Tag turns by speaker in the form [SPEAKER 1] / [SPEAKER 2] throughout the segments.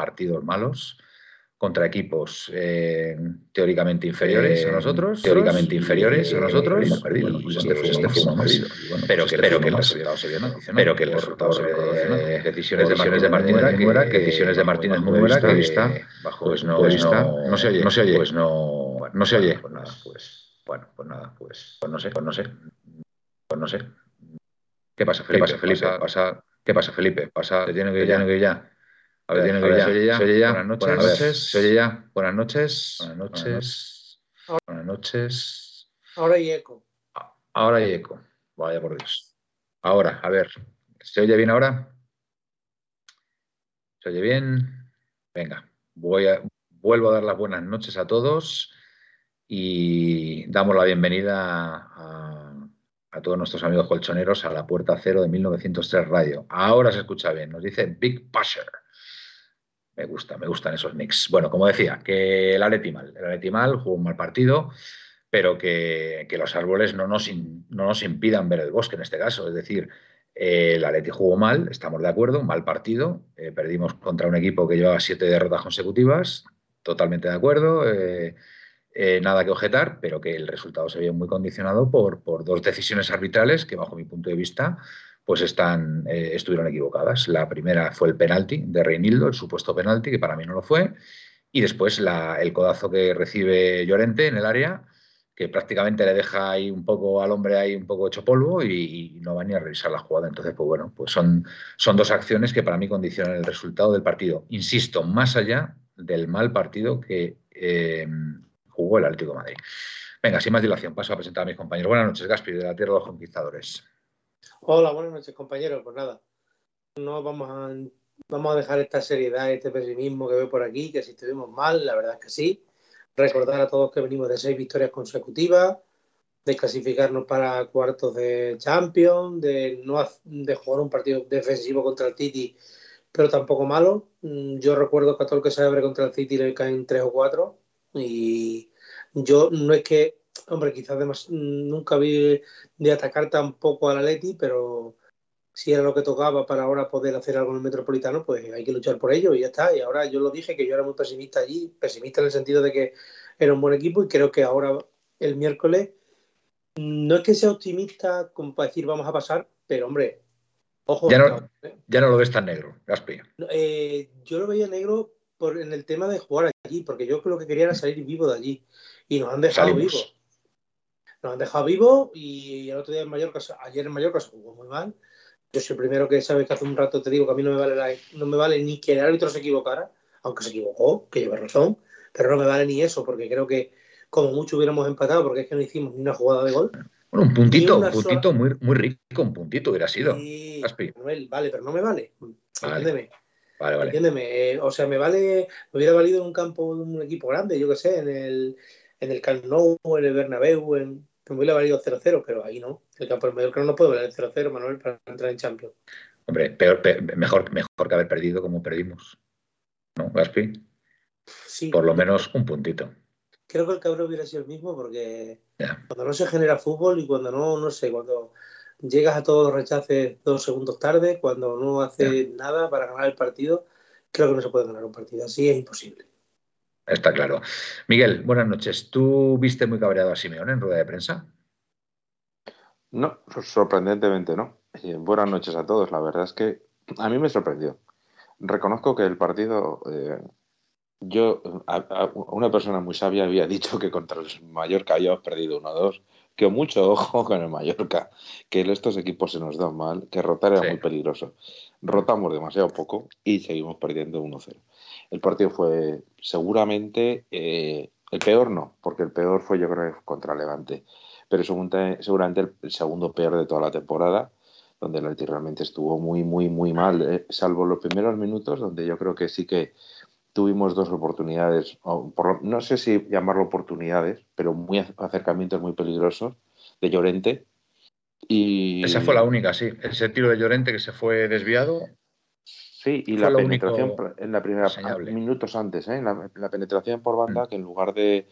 [SPEAKER 1] partidos malos contra equipos eh, teóricamente inferiores a
[SPEAKER 2] Eh,
[SPEAKER 1] nosotros,
[SPEAKER 2] teóricamente inferiores a nosotros,
[SPEAKER 1] hemos perdido. Pues
[SPEAKER 2] este
[SPEAKER 1] este
[SPEAKER 2] este
[SPEAKER 1] y bueno,
[SPEAKER 2] Pero
[SPEAKER 1] pues
[SPEAKER 2] que-
[SPEAKER 1] este
[SPEAKER 2] pero que pero que el
[SPEAKER 1] Por
[SPEAKER 2] resultado se vio
[SPEAKER 1] eh, de
[SPEAKER 2] Decisiones
[SPEAKER 1] Martínez
[SPEAKER 2] de Martínez
[SPEAKER 1] que
[SPEAKER 2] que decisiones de Martínez
[SPEAKER 1] punto de
[SPEAKER 2] que
[SPEAKER 1] vista,
[SPEAKER 2] bajo
[SPEAKER 1] pues no,
[SPEAKER 2] vista,
[SPEAKER 1] no,
[SPEAKER 2] no se oye,
[SPEAKER 1] no se oye,
[SPEAKER 2] pues no, no se oye.
[SPEAKER 1] Pues nada, pues bueno, pues nada, pues, pues no sé, pues no sé, pues no sé. ¿Qué pasa,
[SPEAKER 2] ¿Qué
[SPEAKER 1] Felipe?
[SPEAKER 2] pasa, Felipe?
[SPEAKER 1] Pasa, ¿Qué pasa, Felipe? Pasa,
[SPEAKER 2] te tiene que
[SPEAKER 1] te
[SPEAKER 2] ir ya.
[SPEAKER 1] tiene que ir ya.
[SPEAKER 2] A ver,
[SPEAKER 1] tiene que
[SPEAKER 2] ver,
[SPEAKER 1] ya.
[SPEAKER 2] se oye ya.
[SPEAKER 1] Se oye ya.
[SPEAKER 2] Buenas noches.
[SPEAKER 1] Buenas noches.
[SPEAKER 2] Se oye ya. Buenas noches.
[SPEAKER 1] Buenas noches. Buenas noches.
[SPEAKER 3] Ahora hay eco.
[SPEAKER 1] Ahora hay eco. Vaya por Dios. Ahora, a ver. ¿Se oye bien ahora? ¿Se oye bien? Venga, voy a, vuelvo a dar las buenas noches a todos y damos la bienvenida a, a todos nuestros amigos colchoneros a la Puerta Cero de 1903 Radio. Ahora se escucha bien, nos dice Big Pusher. Me gusta, me gustan esos mix. Bueno, como decía, que el Atleti mal, el Atleti mal, jugó un mal partido, pero que, que los árboles no nos, no nos impidan ver el bosque en este caso. Es decir, eh, el Atleti jugó mal, estamos de acuerdo, mal partido. eh, perdimos contra un equipo que llevaba siete derrotas consecutivas, totalmente de acuerdo. eh, nada que objetar, pero que el resultado se vio muy condicionado por, por dos decisiones arbitrales que, bajo mi punto de vista, pues están, eh, estuvieron equivocadas. La primera fue el penalti de Reinildo, el supuesto penalti, que para mí no lo fue, y después la- el codazo que recibe Llorente en el área, que prácticamente le deja ahí un poco al hombre ahí un poco hecho polvo y, no va ni a revisar la jugada. Entonces, pues bueno, pues son, son dos acciones que para mí condicionan el resultado del partido. Insisto, más allá del mal partido que eh, jugó el Atlético Madrid. Venga, sin más dilación, paso a presentar a mis compañeros. Buenas noches, Gaspi, de la Tierra de los Conquistadores.
[SPEAKER 3] Hola, buenas noches, compañeros. Pues nada, no vamos a, dejar esta seriedad, este pesimismo que veo por aquí, que si estuvimos mal, la verdad es que sí. Recordar a todos que venimos de seis victorias consecutivas, de clasificarnos para cuartos de Champions, de no de jugar un partido defensivo contra el City, pero tampoco malo. Mm, Yo recuerdo que todo el que se abre contra el City le caen tres o cuatro y yo no es que, hombre, quizás demas- nunca vi de atacar tampoco al Atleti, pero si era lo que tocaba para ahora poder hacer algo en el Metropolitano, pues hay que luchar por ello y ya está. Y ahora yo lo dije que yo era muy pesimista allí, pesimista en el sentido de que era un buen equipo y creo que ahora el miércoles no es que sea optimista como para decir vamos a pasar, pero hombre, ojo,
[SPEAKER 1] Ya no, ya no lo ves tan negro, Gaspi.
[SPEAKER 3] eh, yo lo veía negro por, en el tema de jugar allí, porque yo lo que quería era salir vivo de allí y nos han dejado
[SPEAKER 1] Salimos.
[SPEAKER 3] vivos. Nos han dejado vivos y el otro día en Mallorca, ayer en Mallorca se jugó muy mal. Yo soy el primero que sabes que hace un rato te digo que a mí no me vale, la- no me vale ni que el árbitro se equivocara, aunque se equivocó, que lleva razón, pero no me vale ni eso, porque creo que como mucho hubiéramos empatado, porque es que no hicimos ni una jugada de gol.
[SPEAKER 1] Bueno, un puntito, un puntito muy, muy rico, un puntito hubiera sido.
[SPEAKER 3] Y. Manuel, vale, pero no me vale.
[SPEAKER 1] Vale.
[SPEAKER 3] Entiéndeme.
[SPEAKER 1] Vale, vale.
[SPEAKER 3] Entiéndeme, eh, o sea, me vale, me hubiera valido en un campo de un equipo grande, yo que sé, en el, en el Camp Nou, en el Bernabéu, en, me hubiera valido 0-0, pero ahí no. El campo del Mallorca no puede valer 0-0, Manuel, para entrar en Champions.
[SPEAKER 1] Hombre, peor, pe- mejor, mejor que haber perdido como perdimos. ¿No, Gaspi?
[SPEAKER 3] Sí,
[SPEAKER 1] Por lo menos un puntito.
[SPEAKER 3] creo que el cabrón hubiera sido el mismo porque cuando no se genera fútbol y cuando no, no sé, cuando llegas a todos los rechaces dos segundos tarde, cuando no haces nada para ganar el partido, creo que no se puede ganar un partido. Así es imposible.
[SPEAKER 1] Está claro. Miguel, buenas noches. ¿Tú viste muy cabreado a Simeone en rueda de prensa?
[SPEAKER 4] No, sorprendentemente no. Eh, buenas noches a todos. La verdad es que a mí me sorprendió. Reconozco que el partido, eh, yo, a, a una persona muy sabia había dicho que contra el Mallorca habíamos perdido 1-2. Que mucho ojo con el Mallorca, que estos equipos se nos dan mal, que rotar era
[SPEAKER 1] Sí.
[SPEAKER 4] muy peligroso. Rotamos demasiado poco y seguimos perdiendo 1-0. El partido fue seguramente eh, el peor, no, porque el peor fue yo creo contra Levante pero seguramente, el, segundo peor de toda la temporada, donde el Atleti realmente estuvo muy, muy, muy mal, eh, salvo los primeros minutos, donde yo creo que sí que tuvimos dos oportunidades, o por no sé si llamarlo oportunidades, pero muy ac- acercamientos muy peligrosos de Llorente. Y,
[SPEAKER 1] Esa fue la única, sí. Ese tiro de Llorente que se fue desviado.
[SPEAKER 4] Sí, y la penetración en la primera minutos antes, ¿eh? la, la penetración por banda,
[SPEAKER 1] Mm.
[SPEAKER 4] que en lugar de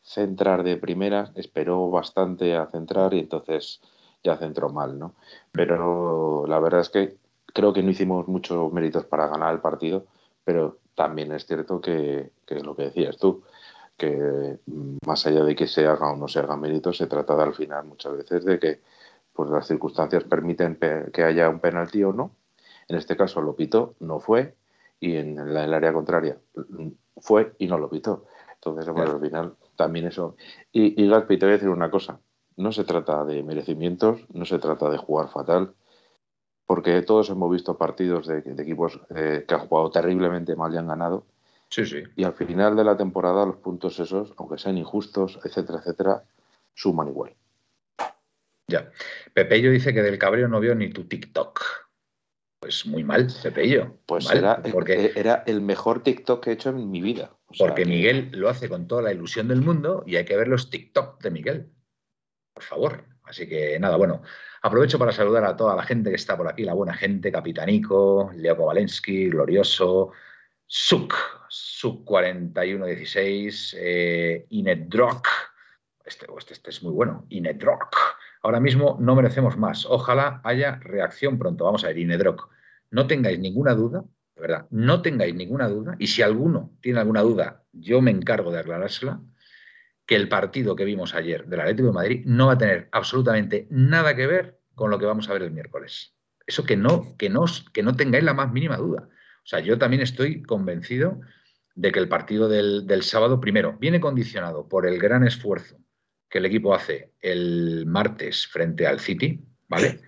[SPEAKER 4] centrar de primera, esperó bastante a centrar y entonces ya centró mal, ¿no? Pero la verdad es que creo que no hicimos muchos méritos para ganar el partido, pero también es cierto que, que es lo que decías tú, que mm, más allá de que se haga o no se haga mérito, se trata de al final muchas veces de que pues las circunstancias permiten que haya un penalti o no. En este caso lo pitó, no fue, y en el área contraria fue y no lo pitó. Entonces, bueno, al final también eso. Y, y Gaspi, te voy a decir una cosa. No se trata de merecimientos, no se trata de jugar fatal, porque todos hemos visto partidos de, equipos eh, que han jugado terriblemente mal y han ganado.
[SPEAKER 1] Sí, sí.
[SPEAKER 4] Y al final de la temporada los puntos esos, aunque sean injustos, etcétera, etcétera, suman igual.
[SPEAKER 1] Ya. Pepello dice que del cabreo no vio ni tu TikTok. Pues muy mal, Pepello.
[SPEAKER 4] Pues era, porque, era el mejor TikTok que he hecho en mi vida.
[SPEAKER 1] porque Miguel lo hace con toda la ilusión del mundo y hay que ver los TikTok de Miguel. Por favor. Así que nada, bueno, aprovecho para saludar a toda la gente que está por aquí, la buena gente, Capitanico, Leo Kowalensky, Glorioso, Suk, Suk 4116, eh, Inedrock, este, este, este, es muy bueno, Inedrock. Ahora mismo no merecemos más. Ojalá haya reacción pronto. Vamos a ver, Inedrock. No tengáis ninguna duda, de verdad, no tengáis ninguna duda, y si alguno tiene alguna duda, yo me encargo de aclarársela que el partido que vimos ayer del Atlético de Madrid no va a tener absolutamente nada que ver con lo que vamos a ver el miércoles. Eso que no, que no, que no tengáis la más mínima duda. O sea, yo también estoy convencido de que el partido del, del sábado, primero, viene condicionado por el gran esfuerzo que el equipo hace el martes frente al City, ¿vale?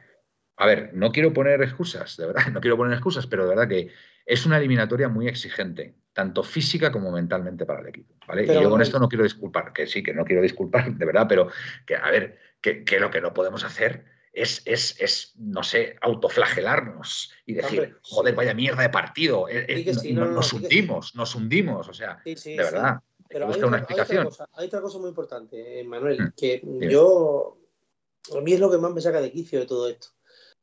[SPEAKER 1] A ver, no quiero poner excusas, de verdad, no quiero poner excusas, pero de verdad que es una eliminatoria muy exigente tanto física como mentalmente para el equipo. ¿vale? y yo con esto no quiero disculpar, que sí, que no quiero disculpar, de verdad, pero que, a ver, que, lo que no podemos hacer es, es, es, no sé, autoflagelarnos y decir, joder, vaya mierda de partido, eh, eh, nos hundimos, nos hundimos, o sea, de verdad.
[SPEAKER 3] Pero hay, una explicación. Hay, otra cosa, muy importante, eh, Manuel, mm, que yo, a mí es lo que más me saca de quicio de todo esto.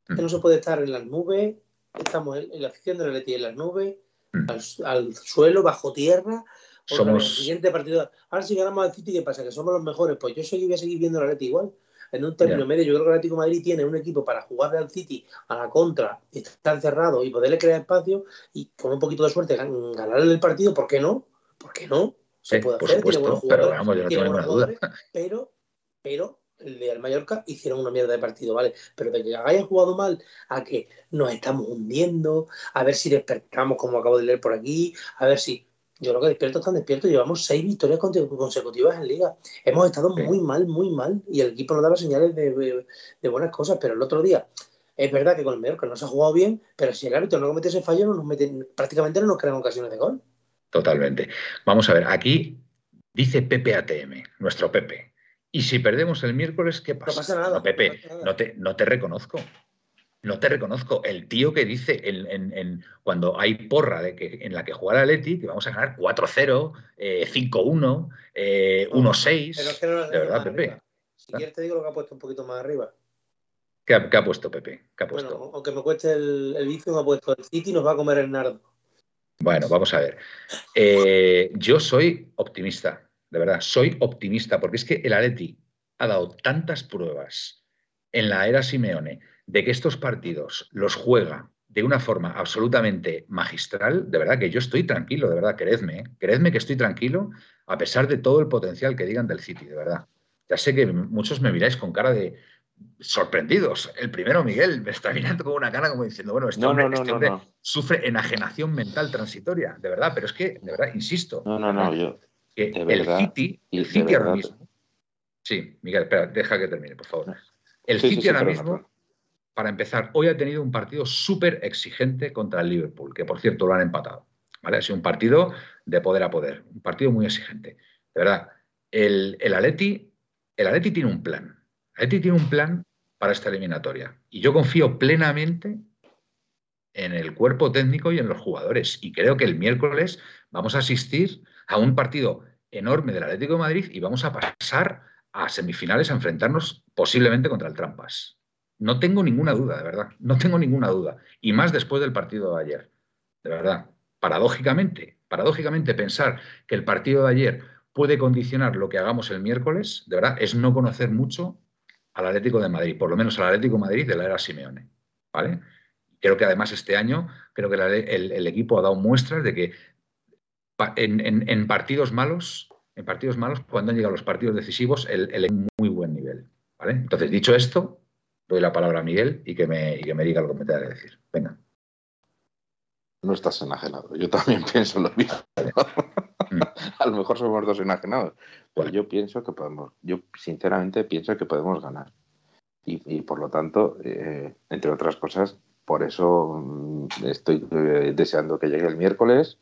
[SPEAKER 3] Que mm. no se puede estar en las nubes, estamos en, la afición de la Leti en las nubes, Mm. al, suelo, bajo tierra.
[SPEAKER 1] Somos...
[SPEAKER 3] El siguiente partido. Ahora si ganamos al City, ¿qué pasa? Que somos los mejores. Pues yo voy a seguir viendo la Leti igual. En un término medio, yo creo que el Atlético Madrid tiene un equipo para jugarle al City a la contra, estar encerrado y poderle crear espacio y con un poquito de suerte ganarle el partido, ¿por qué no? ¿Por qué no?
[SPEAKER 1] Se puede hacer, pero vamos, yo no tengo ninguna duda.
[SPEAKER 3] Pero, pero el de Mallorca hicieron una mierda de partido, ¿vale? Pero de que hayan jugado mal a que nos estamos hundiendo, a ver si despertamos, como acabo de leer por aquí, a ver si. Yo creo que despierto están despiertos, llevamos seis victorias consecutivas en Liga. Hemos estado muy mal, muy mal, y el equipo nos daba señales de, buenas cosas, pero el otro día. Es verdad que con el Mallorca no se ha jugado bien, pero si el árbitro no comete ese fallo, no nos meten, prácticamente no nos crean ocasiones de gol.
[SPEAKER 1] Totalmente. Vamos a ver, aquí dice Pepe ATM, nuestro Pepe. Y si perdemos el miércoles, ¿qué pasa?
[SPEAKER 3] No pasa nada.
[SPEAKER 1] No, Pepe, no, te, no te reconozco. No te reconozco. El tío que dice en, cuando hay porra de que, en la que juega la Leti que vamos a ganar 4-0, 5-1, 1-6. de verdad, Pepe.
[SPEAKER 3] Si quieres te digo lo que ha puesto un poquito más arriba.
[SPEAKER 1] ¿Qué ha, puesto Pepe? ¿Qué ha puesto?
[SPEAKER 3] Bueno, aunque me cueste el, el vicio, me ha puesto el City nos va a comer el nardo.
[SPEAKER 1] Bueno, vamos a ver. Eh, yo soy optimista de verdad, soy optimista, porque es que el Atleti ha dado tantas pruebas en la era Simeone de que estos partidos los juega de una forma absolutamente magistral, de verdad que yo estoy tranquilo, de verdad, creedme, ¿eh? creedme que estoy tranquilo a pesar de todo el potencial que digan del City, de verdad. Ya sé que muchos me miráis con cara de sorprendidos. El primero, Miguel, me está mirando con una cara como diciendo, bueno, este, hombre, este sufre enajenación mental transitoria, de verdad, pero es que, de verdad, insisto.
[SPEAKER 4] No, no, no, yo,
[SPEAKER 1] el City, el City ahora mismo. Sí, Miguel, espera, deja que termine, por favor. El City ahora mismo, para empezar, hoy ha tenido un partido súper exigente contra el Liverpool, que por cierto lo han empatado. ¿vale? Ha sido un partido de poder a poder, un partido muy exigente. De verdad, el, el Atleti, el Atleti tiene un plan. El Atleti tiene un plan para esta eliminatoria. Y yo confío plenamente en el cuerpo técnico y en los jugadores. Y creo que el miércoles vamos a asistir a un partido enorme del Atlético de Madrid y vamos a pasar a semifinales a enfrentarnos posiblemente contra el Trampas. No tengo ninguna duda, de verdad. No tengo ninguna duda. Y más después del partido de ayer. De verdad. Paradójicamente, paradójicamente pensar que el partido de ayer puede condicionar lo que hagamos el miércoles, de verdad, es no conocer mucho al Atlético de Madrid, por lo menos al Atlético de Madrid de la era Simeone. ¿Vale? Creo que además este año, creo que el, el equipo ha dado muestras de que en, partidos malos, en partidos malos, cuando han llegado los partidos decisivos, el, el muy buen nivel. ¿vale? Entonces, dicho esto, doy la palabra a Miguel y que me, y que me diga lo que me tenga que decir. Venga.
[SPEAKER 4] No estás enajenado. Yo también pienso lo mismo. Mm. a lo mejor somos dos enajenados. Pero yo pienso que podemos, yo sinceramente pienso que podemos ganar. Y, por lo tanto, eh, entre otras cosas, por eso mm, estoy eh, deseando que llegue el miércoles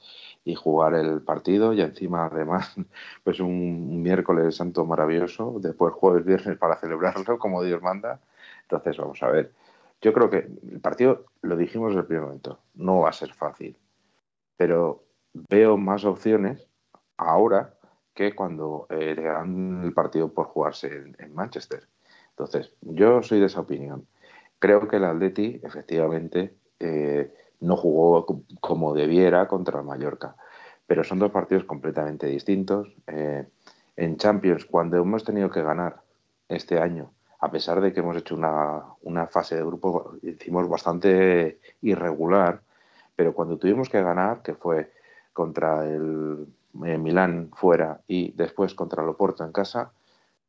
[SPEAKER 4] y jugar el partido y encima además pues un, miércoles santo maravilloso, después jueves, viernes para celebrarlo como Dios manda. Entonces vamos a ver. Yo creo que el partido, lo dijimos en el primer momento, no va a ser fácil, pero veo más opciones ahora que cuando eh, el partido por jugarse en, Manchester. Entonces, yo soy de esa opinión. Creo que el Atleti, efectivamente, eh, no jugó como debiera contra el Mallorca, pero son dos partidos completamente distintos. Eh, en Champions, cuando hemos tenido que ganar este año, a pesar de que hemos hecho una, una fase de grupo, hicimos bastante irregular, pero cuando tuvimos que ganar, que fue contra el eh, Milán fuera y después contra el Oporto en casa,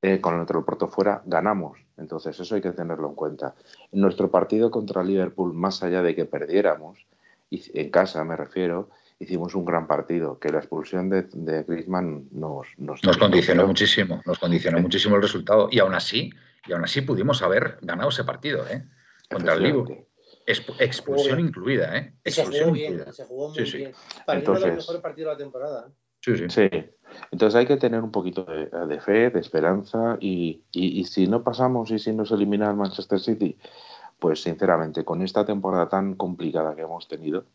[SPEAKER 4] eh, con el Oporto fuera, ganamos. Entonces, eso hay que tenerlo en cuenta. En nuestro partido contra Liverpool, más allá de que perdiéramos, y en casa me refiero, hicimos un gran partido, que la expulsión de, de Griezmann nos,
[SPEAKER 1] nos, condicionó muchísimo, nos condicionó muchísimo el resultado. Y aún así, y aún así pudimos haber ganado ese partido, ¿eh? Contra el Liverpool. Expulsión incluida, ¿eh?
[SPEAKER 3] Expulsión se jugó bien, se jugó muy bien. Para Entonces, el mejor partido de la temporada. ¿eh?
[SPEAKER 4] Sí, Entonces hay que tener un poquito de, fe, de esperanza y, si no pasamos y si nos elimina el Manchester City, pues sinceramente con esta temporada tan complicada que hemos tenido,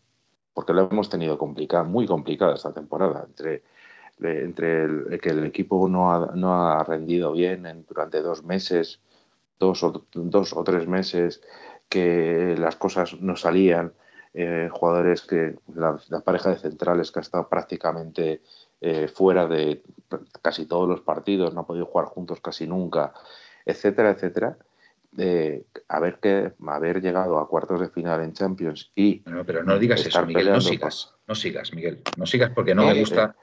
[SPEAKER 4] porque la hemos tenido complicada, muy complicada esta temporada, entre, entre que el equipo no ha, no ha rendido bien durante dos meses, dos o, dos o tres meses, que las cosas no salían, eh, jugadores que la, pareja de centrales que ha estado prácticamente eh, fuera de casi todos los partidos, no ha podido jugar juntos casi nunca, etcétera, etcétera. Eh, haber que haber llegado a cuartos de final en Champions y
[SPEAKER 1] no, pero no digas eso Miguel no sigas no sigas Miguel no sigas porque no me gusta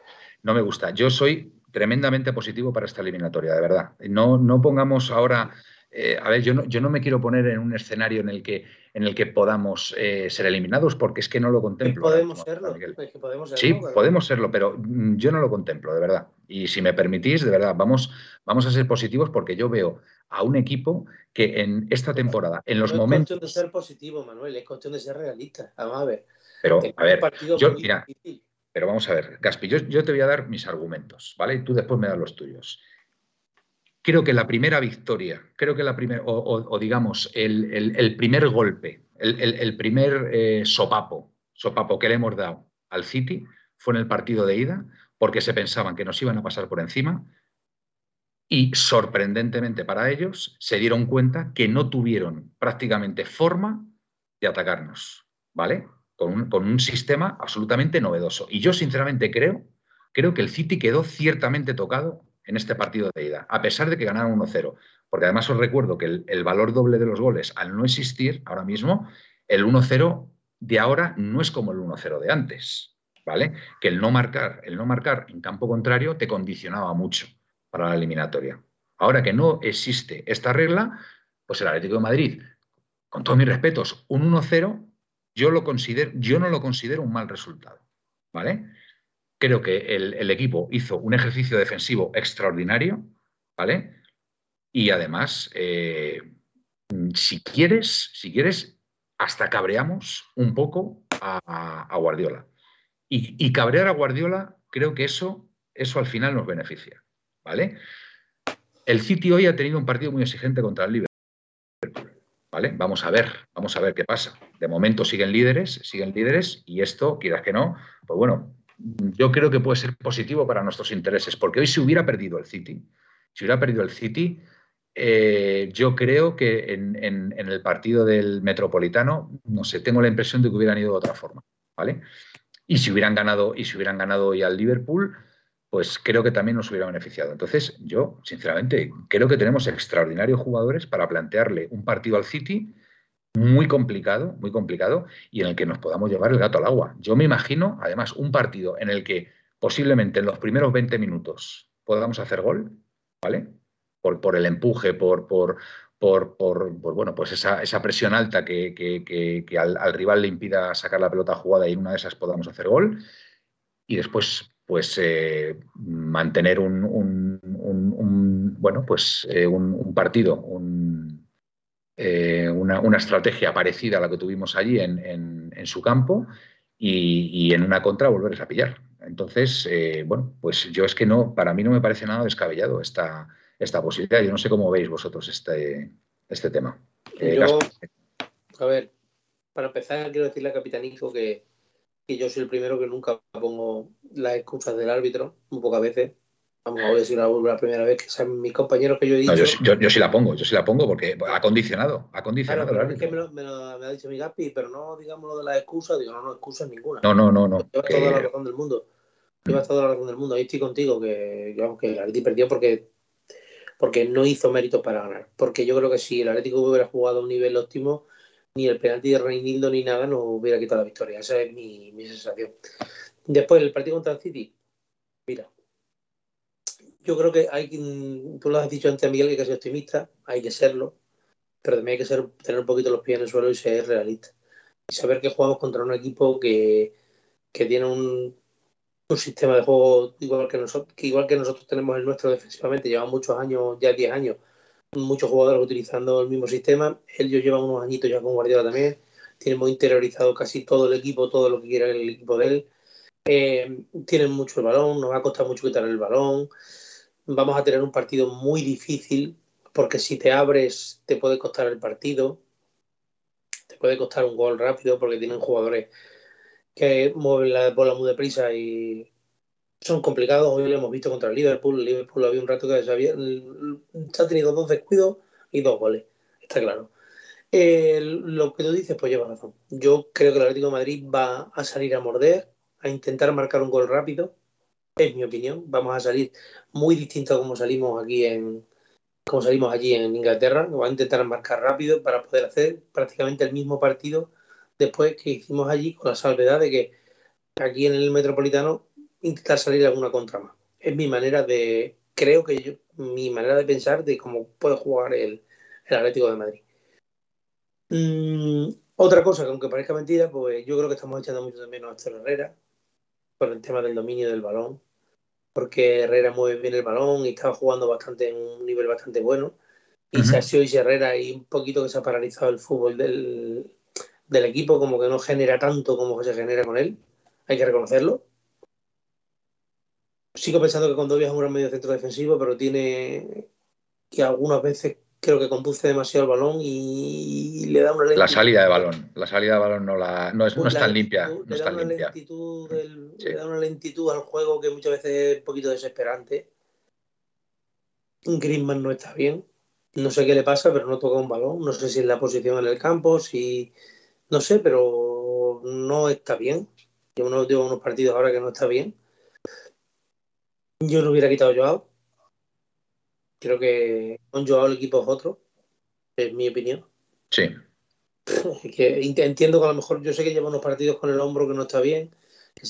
[SPEAKER 1] no me gusta. Yo soy tremendamente positivo para esta eliminatoria de verdad. No no pongamos ahora eh, a ver, yo no, yo no me quiero poner en un escenario en el que, en el que podamos eh, ser eliminados, porque es que no lo contemplo.
[SPEAKER 3] Podemos serlo.
[SPEAKER 1] sí, podemos serlo, pero mm, yo no lo contemplo, de verdad. Y si me permitís, de verdad, vamos, vamos a ser positivos porque yo veo a un equipo que en esta temporada, en los momentos.
[SPEAKER 3] Es cuestión de ser positivo, Manuel, es cuestión de ser realista. Vamos a ver.
[SPEAKER 1] Pero, a ver, yo, mira, pero vamos a ver, Gaspi, yo, yo te voy a dar mis argumentos, ¿vale? Y tú después me das los tuyos creo que la primera victoria, creo que la primera, o, digamos, el, primer golpe, el, primer eh, sopapo, sopapo que le hemos dado al City fue en el partido de ida, porque se pensaban que nos iban a pasar por encima y sorprendentemente para ellos se dieron cuenta que no tuvieron prácticamente forma de atacarnos, ¿vale? Con un, con un sistema absolutamente novedoso. Y yo sinceramente creo, creo que el City quedó ciertamente tocado en este partido de ida, a pesar de que ganaron 1-0. Porque además os recuerdo que el, valor doble de los goles, al no existir ahora mismo, el 1-0 de ahora no es como el 1-0 de antes. ¿Vale? Que el no marcar, el no marcar en campo contrario te condicionaba mucho para la eliminatoria. Ahora que no existe esta regla, pues el Atlético de Madrid, con todos mis respetos, un 1-0, yo lo considero, yo no lo considero un mal resultado. ¿Vale? Creo que el, equipo hizo un ejercicio defensivo extraordinario, ¿vale? Y además, eh, si quieres, si quieres, hasta cabreamos un poco a, Guardiola. Y, cabrear a Guardiola, creo que eso, eso al final nos beneficia, ¿vale? El City hoy ha tenido un partido muy exigente contra el Liverpool, ¿vale? Vamos a ver, vamos a ver qué pasa. De momento siguen líderes, siguen líderes y esto, quieras que no, pues bueno, yo creo que puede ser positivo para nuestros intereses, porque hoy si hubiera perdido el City, si hubiera perdido el City, eh, yo creo que en, el partido del Metropolitano, no sé, tengo la impresión de que hubieran ido de otra forma, ¿vale? Y si hubieran ganado, y si hubieran ganado hoy al Liverpool, pues creo que también nos hubiera beneficiado. Entonces, yo, sinceramente, creo que tenemos extraordinarios jugadores para plantearle un partido al City muy complicado, muy complicado, y en el que nos podamos llevar el gato al agua. Yo me imagino, además, un partido en el que posiblemente en los primeros 20 minutos podamos hacer gol, ¿vale? Por, por el empuje, por, por, por, por, bueno, pues esa, esa, presión alta que, que, que al, al, rival le impida sacar la pelota jugada y en una de esas podamos hacer gol. Y después, pues, eh, mantener un, un, un, bueno, pues, eh, un, partido, eh, una, una, estrategia parecida a la que tuvimos allí en, en, en su campo y, y, en una contra volver a pillar. Entonces, eh, bueno, pues yo es que no, para mí no me parece nada descabellado esta, esta posibilidad. Yo no sé cómo veis vosotros este, este tema.
[SPEAKER 3] Eh, yo, a ver, para empezar, quiero decirle a Capitanico que, que, yo soy el primero que nunca pongo las excusas del árbitro, muy pocas veces. Vamos a ver si la, la primera vez que sean mis compañeros que yo he dicho.
[SPEAKER 1] No, yo, yo, yo, sí la pongo, yo sí la pongo porque ha condicionado, ha condicionado
[SPEAKER 3] claro,
[SPEAKER 1] el
[SPEAKER 3] es que me, lo, me, lo, me, ha dicho mi Gapi, pero no digamos lo de las excusas, digo, no, no, excusas ninguna.
[SPEAKER 1] No, no, no, no.
[SPEAKER 3] Llevas que... toda la razón del mundo. Llevas toda la razón del mundo. Ahí estoy contigo, que, que, que el Atleti perdió porque porque no hizo méritos para ganar. Porque yo creo que si el Atlético hubiera jugado a un nivel óptimo, ni el penalti de Reinildo ni nada nos hubiera quitado la victoria. Esa es mi, mi sensación. Después, el partido contra el City. Mira, yo creo que hay tú lo has dicho antes, Miguel, que hay que ser optimista, hay que serlo, pero también hay que ser, tener un poquito los pies en el suelo y ser realista. Y saber que jugamos contra un equipo que, que tiene un, un sistema de juego igual que nosotros, que igual que nosotros tenemos el nuestro defensivamente, llevan muchos años, ya 10 años, muchos jugadores utilizando el mismo sistema, ellos llevan unos añitos ya con Guardiola también, tienen muy interiorizado casi todo el equipo, todo lo que quiera el equipo de él, eh, tienen mucho el balón, nos va a costar mucho quitar el balón, vamos a tener un partido muy difícil, porque si te abres te puede costar el partido, te puede costar un gol rápido, porque tienen jugadores que mueven la bola muy deprisa y son complicados. Hoy lo hemos visto contra el Liverpool. El Liverpool había un rato que se, había, se ha tenido dos descuidos y dos goles. Está claro. Eh, lo que tú dices, pues lleva razón. Yo creo que el Atlético de Madrid va a salir a morder, a intentar marcar un gol rápido. Es mi opinión. Vamos a salir muy distinto a como salimos aquí en como salimos allí en Inglaterra. Va a intentar marcar rápido para poder hacer prácticamente el mismo partido después que hicimos allí con la salvedad de que aquí en el Metropolitano intentar salir alguna contra más. Es mi manera de, creo que yo, mi manera de pensar de cómo puede jugar el, Atlético de Madrid. Mm, otra cosa que aunque parezca mentira, pues yo creo que estamos echando mucho de menos a Héctor Herrera por el tema del dominio del balón, porque Herrera mueve bien el balón y estaba jugando bastante en un nivel bastante bueno. Y uh -huh. sido y Herrera y un poquito que se ha paralizado el fútbol del, del equipo como que no genera tanto como se genera con él. Hay que reconocerlo. Sigo pensando que Condovia es un gran medio centro defensivo, pero tiene que algunas veces creo que conduce demasiado el balón y le da una
[SPEAKER 1] lentitud. La salida de balón, la salida de balón no, la, no, es, no es tan limpia. No
[SPEAKER 3] le,
[SPEAKER 1] es
[SPEAKER 3] da
[SPEAKER 1] tan limpia.
[SPEAKER 3] Lentitud del, sí. le da una lentitud al juego que muchas veces es un poquito desesperante. Griezmann no está bien. No sé qué le pasa, pero no toca un balón. No sé si es la posición en el campo, si no sé, pero no está bien. Yo uno llevo unos partidos ahora que no está bien. Yo no hubiera quitado a Joao. Creo que con Joao el equipo es otro. Es mi opinión.
[SPEAKER 1] Sí.
[SPEAKER 3] que entiendo que a lo mejor yo sé que lleva unos partidos con el hombro que no está bien.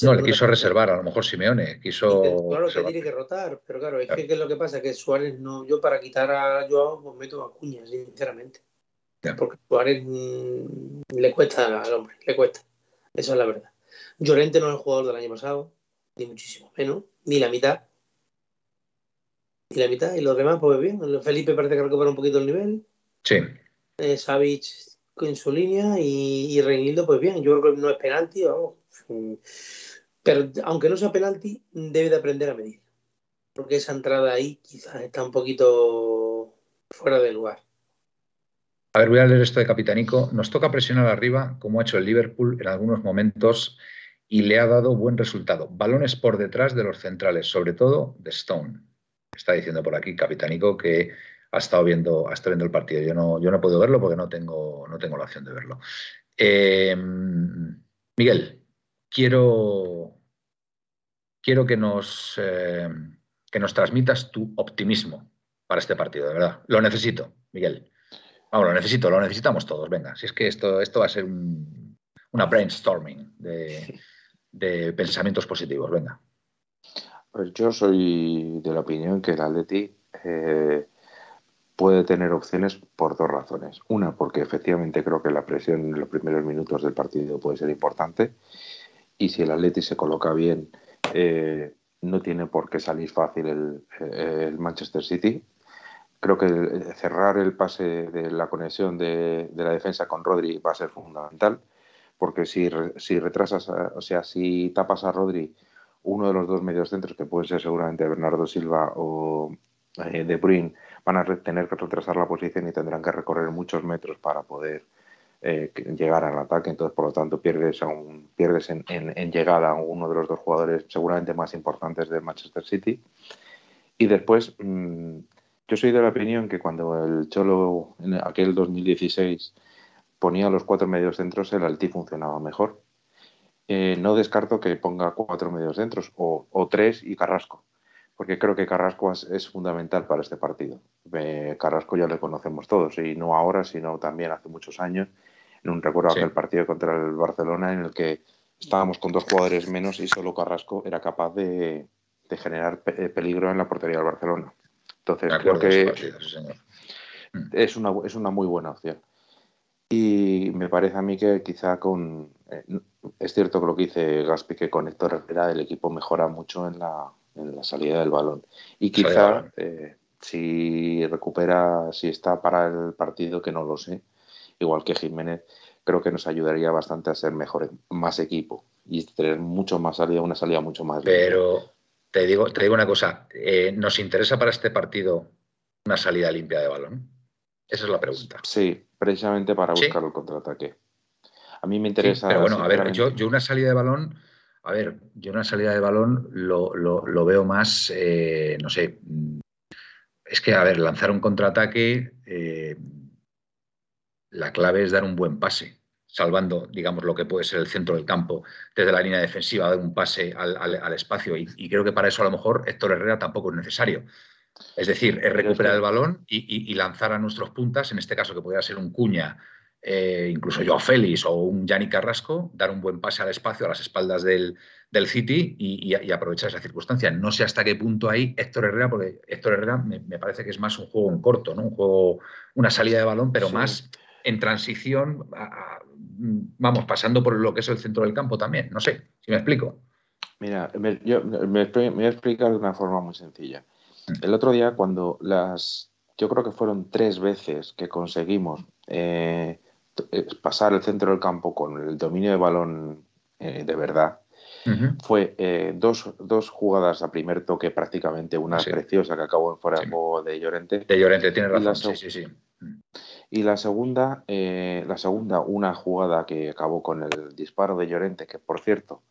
[SPEAKER 1] No, le quiso reservar, a lo mejor Simeone quiso.
[SPEAKER 3] Claro que tiene que rotar, pero claro, es claro. que ¿qué es lo que pasa? Que Suárez no, yo para quitar a Joao, pues meto a Cuña, sinceramente. Porque Suárez mmm, le cuesta al hombre, le cuesta. Esa es la verdad. Llorente no es el jugador del año pasado, ni muchísimo menos, ni la mitad. Ni la mitad, y los demás, pues bien. Felipe parece que recupera un poquito el nivel.
[SPEAKER 1] Sí.
[SPEAKER 3] Eh, Savic en su línea y, y Reinildo, pues bien. Yo creo que no es penalti, vamos. Pero aunque no sea penalti, debe de aprender a medir. Porque esa entrada ahí quizás está un poquito fuera de lugar.
[SPEAKER 1] A ver, voy a leer esto de Capitanico. Nos toca presionar arriba, como ha hecho el Liverpool en algunos momentos, y le ha dado buen resultado. Balones por detrás de los centrales, sobre todo de Stone. Está diciendo por aquí Capitanico que ha estado viendo, ha estado viendo el partido. Yo no, yo no puedo verlo porque no tengo, no tengo la opción de verlo. Eh, Miguel, quiero, quiero que, nos, eh, que nos transmitas tu optimismo para este partido, de verdad. Lo necesito, Miguel. Vamos, lo necesito, lo necesitamos todos. Venga, si es que esto, esto va a ser un, una brainstorming de, de, pensamientos positivos. Venga.
[SPEAKER 4] Pues yo soy de la opinión que el Atleti eh, puede tener opciones por dos razones. Una, porque efectivamente creo que la presión en los primeros minutos del partido puede ser importante y si el Atleti se coloca bien, eh, no tiene por qué salir fácil el, el, Manchester City. Creo que cerrar el pase de la conexión de, de, la defensa con Rodri va a ser fundamental, porque si, si retrasas, o sea, si tapas a Rodri uno de los dos medios centros, que puede ser seguramente Bernardo Silva o eh, De Bruyne, van a tener que retrasar la posición y tendrán que recorrer muchos metros para poder eh, llegar al ataque. Entonces, por lo tanto, pierdes, un, pierdes en, en, llegada a uno de los dos jugadores seguramente más importantes de Manchester City. Y después, mmm, yo soy de la opinión que cuando el Cholo, en aquel 2016, ponía los cuatro medios centros, el Alti funcionaba mejor eh, no descarto que ponga cuatro medios centros o, o, tres y Carrasco, porque creo que Carrasco es, es fundamental para este partido. Eh, Carrasco ya lo conocemos todos, y no ahora, sino también hace muchos años, en un recuerdo sí. aquel partido contra el Barcelona en el que estábamos con dos jugadores menos y solo Carrasco era capaz de, de generar pe eh, peligro en la portería del Barcelona. Entonces creo que
[SPEAKER 1] partido, sí,
[SPEAKER 4] es, una, es una muy buena opción. Y me parece a mí que quizá con... Eh, es cierto que lo que dice Gaspi, que con Héctor Herrera el equipo mejora mucho en la, en la salida del balón. Y quizá eh, si recupera, si está para el partido, que no lo sé, igual que Jiménez, creo que nos ayudaría bastante a ser mejor, más equipo y tener mucho más salida, una salida mucho más.
[SPEAKER 1] Pero te digo, te digo una cosa, eh, ¿nos interesa para este partido una salida limpia de balón? Esa es la pregunta.
[SPEAKER 4] Sí, precisamente para buscar el contraataque. A mí me interesa.
[SPEAKER 1] Sí, pero bueno, a ver, yo, yo, una salida de balón, a ver, yo una salida de balón lo, lo, lo veo más, eh, no sé, es que, a ver, lanzar un contraataque, eh, la clave es dar un buen pase, salvando, digamos, lo que puede ser el centro del campo, desde la línea defensiva, dar un pase al, al, al espacio. Y, y creo que para eso a lo mejor Héctor Herrera tampoco es necesario. Es decir, es recuperar el balón y, y, y, lanzar a nuestros puntas, en este caso que podría ser un Cuña, eh, incluso Joao Félix o un Yanni Carrasco, dar un buen pase al espacio, a las espaldas del, del City y, y, aprovechar esa circunstancia. No sé hasta qué punto ahí Héctor Herrera, porque Héctor Herrera me, me, parece que es más un juego en corto, ¿no? un juego, una salida de balón, pero sí. más en transición, a, a, vamos, pasando por lo que es el centro del campo también. No sé, si me explico.
[SPEAKER 4] Mira, me, yo, me, me voy a explicar de una forma muy sencilla. El otro día, cuando las. Yo creo que fueron tres veces que conseguimos eh, pasar el centro del campo con el dominio de balón eh, de verdad. Uh -huh. Fue eh, dos, dos, jugadas a primer toque, prácticamente una sí. preciosa que acabó en fuera sí. de juego de Llorente.
[SPEAKER 1] De Llorente, tiene razón. Sí, sí, sí.
[SPEAKER 4] Y la segunda, eh, la segunda, una jugada que acabó con el disparo de Llorente, que por cierto,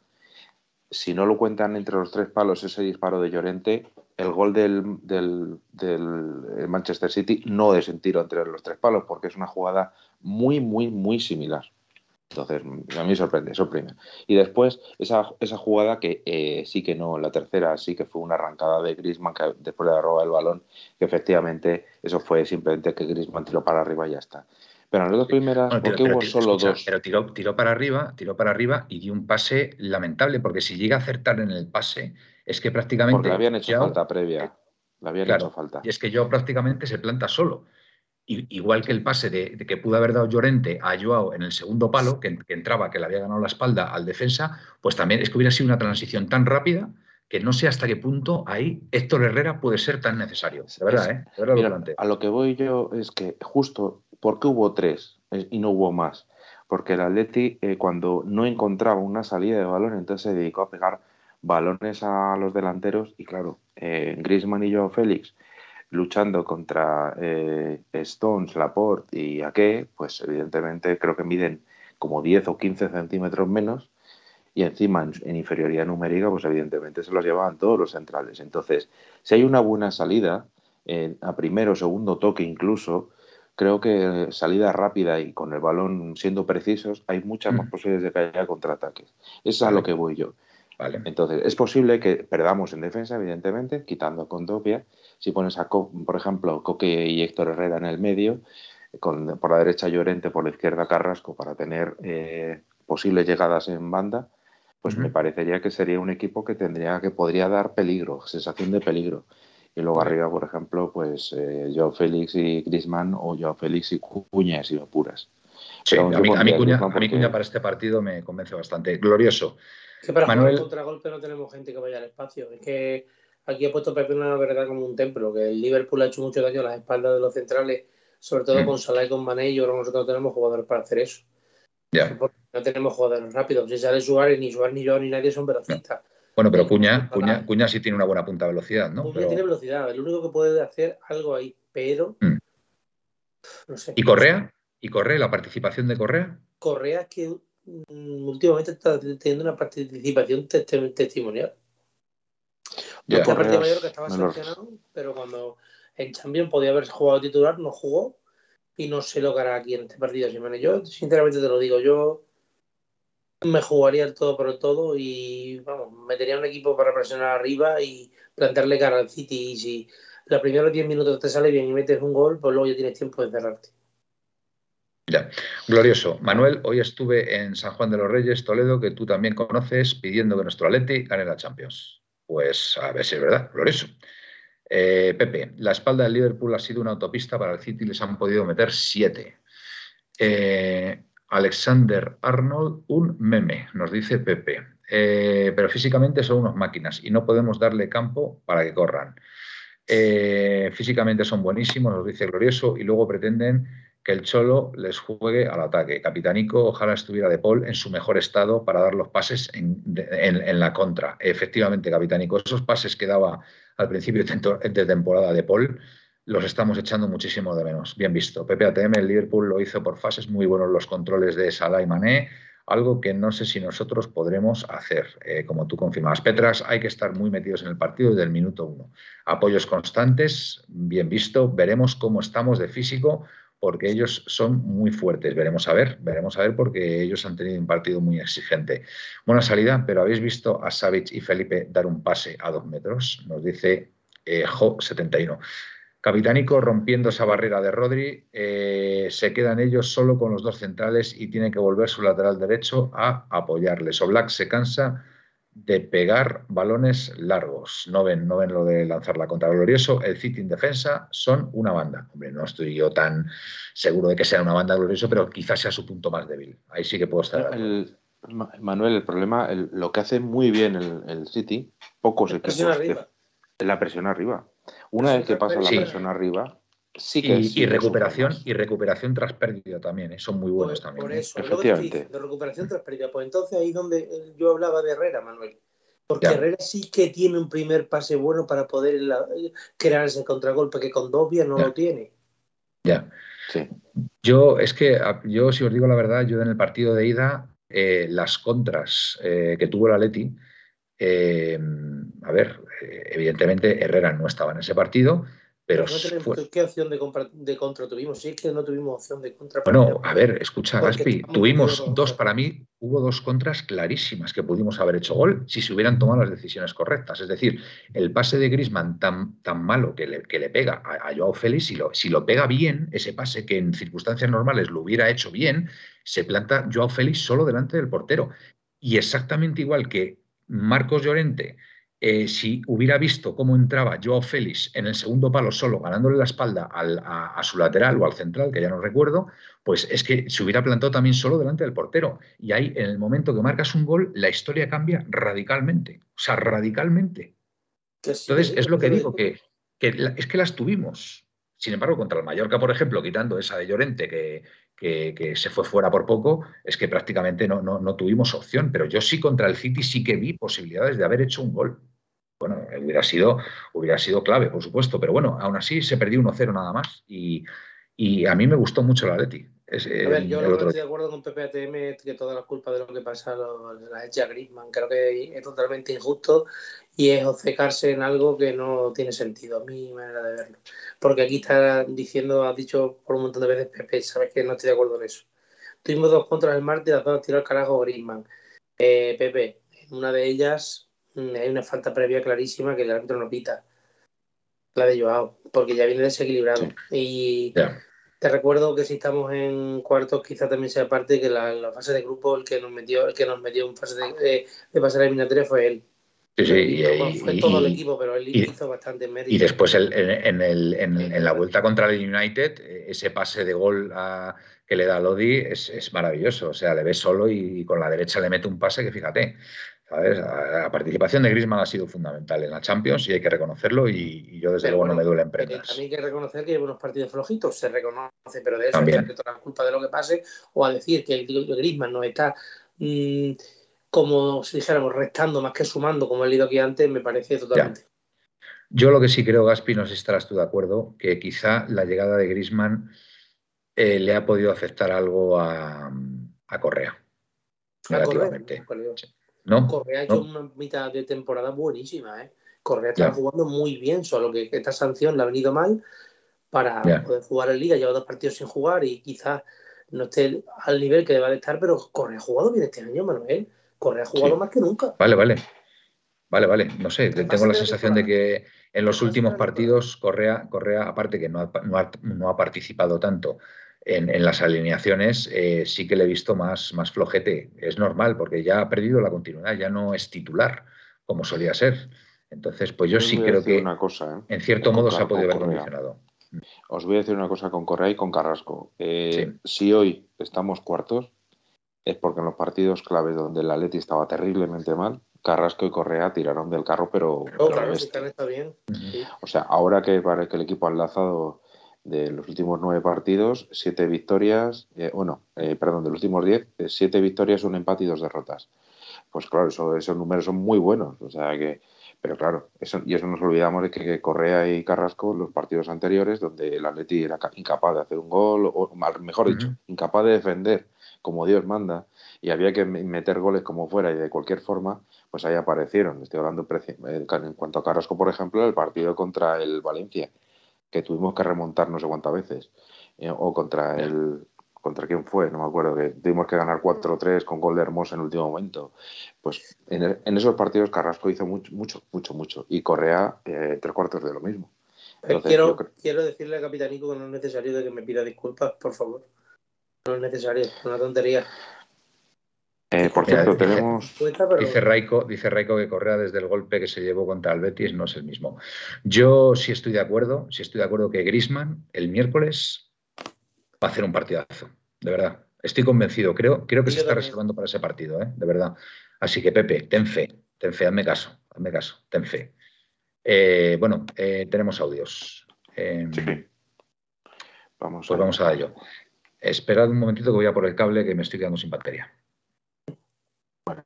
[SPEAKER 4] si no lo cuentan entre los tres palos ese disparo de Llorente, el gol del, del, del, Manchester City no es en tiro entre los tres palos, porque es una jugada muy, muy, muy similar. Entonces, a mí sorprende, sorprende. Y después, esa, esa jugada que eh, sí que no, la tercera sí que fue una arrancada de Grisman que después de robar el balón, que efectivamente eso fue simplemente que Grisman tiró para arriba y ya está. Pero en las dos primeras, bueno, ¿por qué hubo solo
[SPEAKER 1] escucha,
[SPEAKER 4] dos?
[SPEAKER 1] Pero tiró, tiró, para arriba, tiró para arriba y dio un pase lamentable, porque si llega a acertar en el pase, es que prácticamente.
[SPEAKER 4] Porque le habían hecho falta previa. Le habían
[SPEAKER 1] claro,
[SPEAKER 4] hecho falta.
[SPEAKER 1] Y es que yo prácticamente se planta solo. Y, igual que el pase de, de, que pudo haber dado Llorente a Joao en el segundo palo, que, que, entraba, que le había ganado la espalda al defensa, pues también es que hubiera sido una transición tan rápida que no sé hasta qué punto ahí Héctor Herrera puede ser tan necesario. De verdad, ¿eh? De verdad
[SPEAKER 4] Mira, a lo que voy yo es que justo, ¿por qué hubo tres y no hubo más? Porque el Atleti, eh, cuando no encontraba una salida de balón, entonces se dedicó a pegar balones a los delanteros y claro, eh, Griezmann y Joao Félix luchando contra eh, Stones, Laporte y Ake, pues evidentemente creo que miden como 10 o 15 centímetros menos y encima en, en, inferioridad numérica, pues evidentemente se los llevaban todos los centrales. Entonces, si hay una buena salida, eh, a primero o segundo toque incluso, creo que salida rápida y con el balón siendo precisos, hay muchas más posibilidades de que haya contraataques. Eso es a lo que voy yo. Vale. Entonces, es posible que perdamos en defensa, evidentemente, quitando a Condopia. Si pones a, Co por ejemplo, Coque y Héctor Herrera en el medio, con, por la derecha Llorente, por la izquierda Carrasco, para tener eh, posibles llegadas en banda, pues me parecería que sería un equipo que tendría que podría dar peligro, sensación de peligro. Y luego arriba, por ejemplo, pues eh, Joao Félix y Griezmann o Joao Félix y Cuña, si apuras.
[SPEAKER 1] Sí, a mí, a, mí Cuña, a mí Cuña para este partido me convence bastante. Glorioso.
[SPEAKER 3] Que para Manuel... jugar contragolpe no tenemos gente que vaya al espacio. Es que aquí ha puesto Pepe una verdad como un templo, que el Liverpool ha hecho mucho daño a las espaldas de los centrales, sobre todo mm. con Salah y con Mané, y yo nosotros no tenemos jugadores para hacer eso.
[SPEAKER 1] Ya.
[SPEAKER 3] no tenemos jugadores rápidos. Si sale Suárez, ni Suárez, ni yo, ni nadie son velocistas.
[SPEAKER 1] Bueno, pero Cuña, Cuña, Cuña sí tiene una buena punta de velocidad, ¿no?
[SPEAKER 3] Cuña tiene velocidad, el único que puede hacer algo ahí, pero mm. no sé.
[SPEAKER 1] ¿Y Correa? ¿Y Correa? ¿La participación de Correa?
[SPEAKER 3] Correa es que mm, últimamente está teniendo una participación testimonial. Ya, Correa, mayor que estaba seleccionado, pero cuando en Champions podía haber jugado titular, no jugó y no sé lo que hará aquí en este partido. Yo, sinceramente te lo digo, yo me jugaría el todo por el todo y vamos, metería un equipo para presionar arriba y plantearle cara al City. Y si los primeros 10 minutos te sale bien y metes un gol, pues luego ya tienes tiempo de cerrarte.
[SPEAKER 1] Ya, glorioso. Manuel, hoy estuve en San Juan de los Reyes, Toledo, que tú también conoces, pidiendo que nuestro Atleti gane la Champions. Pues a ver si es verdad, glorioso. Eh, Pepe, la espalda del Liverpool ha sido una autopista para el City, les han podido meter siete. Eh, Alexander Arnold, un meme, nos dice Pepe. Eh, pero físicamente son unas máquinas y no podemos darle campo para que corran. físicamente son buenísimos, nos dice Glorioso, y luego pretenden que el Cholo les juegue al ataque. Capitanico, ojalá estuviera de Paul en su mejor estado para dar los pases en, la contra. Efectivamente, Capitanico, esos pases que daba al principio de temporada de Paul, los estamos echando muchísimo de menos. Bien visto. PPATM, el Liverpool lo hizo por fases, muy buenos los controles de Salah y Mané, algo que no sé si nosotros podremos hacer, eh, como tú confirmas. Petras, hay que estar muy metidos en el partido desde el minuto uno. Apoyos constantes, bien visto. Veremos cómo estamos de físico porque ellos son muy fuertes. Veremos a ver, veremos a ver porque ellos han tenido un partido muy exigente. Buena salida, pero habéis visto a Savic y Felipe dar un pase a dos metros, nos dice eh, Jo71. Capitánico rompiendo esa barrera de Rodri, eh, se quedan ellos solo con los dos centrales y tiene que volver su lateral derecho a apoyarles. Oblak se cansa de pegar balones largos. No ven, no ven lo de lanzar la contra glorioso. El City en defensa son una banda. Hombre, no estoy yo tan seguro de que sea una banda glorioso, pero quizás sea su punto más débil. Ahí sí que puedo estar.
[SPEAKER 4] Manuel, el problema, lo que hace muy bien el, City, pocos equipos, la presión arriba. Una vez que pasa la presión arriba,
[SPEAKER 1] y, recuperación y recuperación tras pérdida también, ¿eh? son muy buenos también.
[SPEAKER 3] Por ¿eh? eso, Efectivamente. de recuperación tras pérdida. Pues entonces ahí donde eh, yo hablaba de Herrera, Manuel. Porque Herrera sí que tiene un primer pase bueno para poder crear ese contragolpe que con Dobia no lo tiene.
[SPEAKER 1] Ya. Sí. Yo, es que, yo si os digo la verdad, yo en el partido de ida, las contras que tuvo la Leti, a ver, evidentemente Herrera no estaba en ese partido, pero
[SPEAKER 3] ¿Qué opción de, de, contra tuvimos? Sí, es que no tuvimos opción de contra.
[SPEAKER 1] Bueno, a ver, escucha, Gaspi, tuvimos dos, para mí, hubo dos contras clarísimas que pudimos haber hecho gol si se hubieran tomado las decisiones correctas. Es decir, el pase de Grisman tan, tan malo que le, que le pega a, Joao Félix, si lo, si lo pega bien, ese pase que en circunstancias normales lo hubiera hecho bien, se planta Joao Félix solo delante del portero. Y exactamente igual que Marcos Llorente eh, si hubiera visto cómo entraba Joao Félix en el segundo palo solo, ganándole la espalda a, su lateral o al central, que ya no recuerdo, pues es que se hubiera plantado también solo delante del portero. Y ahí, en el momento que marcas un gol, la historia cambia radicalmente. O sea, radicalmente. Entonces, es lo que digo, que, es que las tuvimos. Sin embargo, contra el Mallorca, por ejemplo, quitando esa de Llorente que, que, se fue fuera por poco, es que prácticamente no, no, tuvimos opción. Pero yo sí contra el City sí que vi posibilidades de haber hecho un gol. Bueno, hubiera sido, hubiera sido clave, por supuesto, pero bueno, aún así se perdió 1-0 nada más. Y, a mí me gustó mucho la Leti.
[SPEAKER 3] a ver, yo no estoy de acuerdo con PPATM que toda la culpa de lo que pasa la hecha Griezmann. Creo que es totalmente injusto y es obcecarse en algo que no tiene sentido, a mi manera de verlo. Porque aquí está diciendo, has dicho por un montón de veces Pepe, sabes que no estoy de acuerdo en eso. Tuvimos dos contras el martes, las dos tiró al carajo Griezmann. Eh, Pepe, en una de ellas hay una falta previa clarísima que el árbitro no pita. La de Joao, porque ya viene desequilibrado. Y Te recuerdo que si estamos en cuartos, quizá también sea parte que la, la fase de grupo el que nos metió, el que nos metió en fase de, de, pasar a eliminatoria fue él.
[SPEAKER 1] Sí, sí, y,
[SPEAKER 3] bueno, fue
[SPEAKER 1] y-
[SPEAKER 3] todo el
[SPEAKER 1] y-
[SPEAKER 3] equipo, pero él
[SPEAKER 1] y-
[SPEAKER 3] hizo bastante mérito.
[SPEAKER 1] y después el- en, en el- en- en la vuelta contra el United, eh, ese pase de gol a- que le da a Lodi es, es maravilloso. O sea, le ves solo y, con la derecha le mete un pase que fíjate. ¿Sabes? La participación de Griezmann ha sido fundamental en la Champions y hay que reconocerlo y, y yo desde
[SPEAKER 3] Pero
[SPEAKER 1] luego
[SPEAKER 3] bueno,
[SPEAKER 1] no me duelen
[SPEAKER 3] Eh,
[SPEAKER 1] prendas.
[SPEAKER 3] también hay que reconocer que lleva unos partidos flojitos, se reconoce, pero de eso
[SPEAKER 1] También.
[SPEAKER 3] echarle toda la culpa de lo que pase o a decir que el Griezmann no está mm, como si dijéramos restando más que sumando como he leído aquí antes, me parece totalmente.
[SPEAKER 1] Yo lo que sí creo, Gaspi, no sé si estarás tú de acuerdo, que quizá la llegada de Griezmann eh, le ha podido afectar algo a, a Correa.
[SPEAKER 3] A
[SPEAKER 1] Negativamente.
[SPEAKER 3] Correa.
[SPEAKER 1] ¿No?
[SPEAKER 3] Correa ha hecho
[SPEAKER 1] No.
[SPEAKER 3] una mitad de temporada buenísima, ¿eh? Correa está jugando muy bien, solo que esta sanción le ha venido mal para poder jugar en Liga. Lleva dos partidos sin jugar y quizás no esté al nivel que deba de estar, pero Correa ha jugado bien este año, Manuel. Correa ha jugado
[SPEAKER 4] Sí.
[SPEAKER 3] más que nunca.
[SPEAKER 1] Vale, vale. Vale, vale. No sé,
[SPEAKER 3] ¿Qué
[SPEAKER 1] tengo la
[SPEAKER 3] la
[SPEAKER 1] sensación de que en los
[SPEAKER 3] de
[SPEAKER 1] últimos partidos Correa, Correa, aparte que no ha, no ha- no ha participado tanto en, en las alineaciones, eh, sí que le he visto más, más flojete. Es normal, porque ya ha perdido la continuidad, ya no es titular como solía ser. Entonces, pues yo sí creo que
[SPEAKER 4] una cosa, ¿eh?
[SPEAKER 1] en cierto modo se ha podido
[SPEAKER 4] Correa.
[SPEAKER 1] condicionado.
[SPEAKER 4] Os voy a decir una cosa con Correa y con Carrasco. Eh, Si hoy estamos cuartos, es porque en los partidos claves donde el Atleti estaba terriblemente mal, Carrasco y Correa tiraron del carro, pero,
[SPEAKER 3] claro, si está bien. Sí.
[SPEAKER 4] O sea, ahora que que el equipo ha enlazado de los últimos nueve partidos, siete victorias, eh, bueno, eh, perdón, de los últimos diez, eh, siete victorias, un empate y dos derrotas. Pues claro, eso- esos números son muy buenos. O sea que, pero claro, eso, y eso nos olvidamos de que, que Correa y Carrasco, los partidos anteriores, donde el Atleti era ca- incapaz de hacer un gol, o mejor dicho, incapaz de defender como Dios manda, y había que me- meter goles como fuera y de cualquier forma, pues ahí aparecieron. Estoy hablando eh, en cuanto a Carrasco, por ejemplo, el partido contra el Valencia, que tuvimos que remontar no sé cuántas veces, eh, o contra el contra quién fue, no me acuerdo, que tuvimos que ganar 4-3 con gol de Hermoso en el último momento. Pues en, el- en esos partidos Carrasco hizo mucho, mucho, mucho, mucho. Y Correa, eh, tres cuartos de lo mismo. Entonces,
[SPEAKER 3] quiero,
[SPEAKER 4] creo-
[SPEAKER 3] quiero decirle a Capitanico que no es necesario de que me pida disculpas, por favor. No es necesario, es una tontería.
[SPEAKER 4] Eh, por cierto,
[SPEAKER 1] dice-
[SPEAKER 4] tenemos.
[SPEAKER 1] Dice Raico, dice Raico que Correa desde el golpe que se llevó contra el Betis no es el mismo. Yo sí estoy de acuerdo, sí estoy de acuerdo que Grisman el miércoles va a hacer un partidazo, de verdad. Estoy convencido, creo, creo que
[SPEAKER 3] Sí,
[SPEAKER 1] se está
[SPEAKER 3] también.
[SPEAKER 1] reservando para ese partido, ¿eh? de verdad. Así que Pepe, ten fe, ten fe, hazme caso, hazme caso, ten fe. Eh, bueno, eh, tenemos audios. Eh,
[SPEAKER 4] Sí. Vamos
[SPEAKER 1] Pues vamos a ello. Esperad un momentito que voy a por el cable que me estoy quedando sin batería.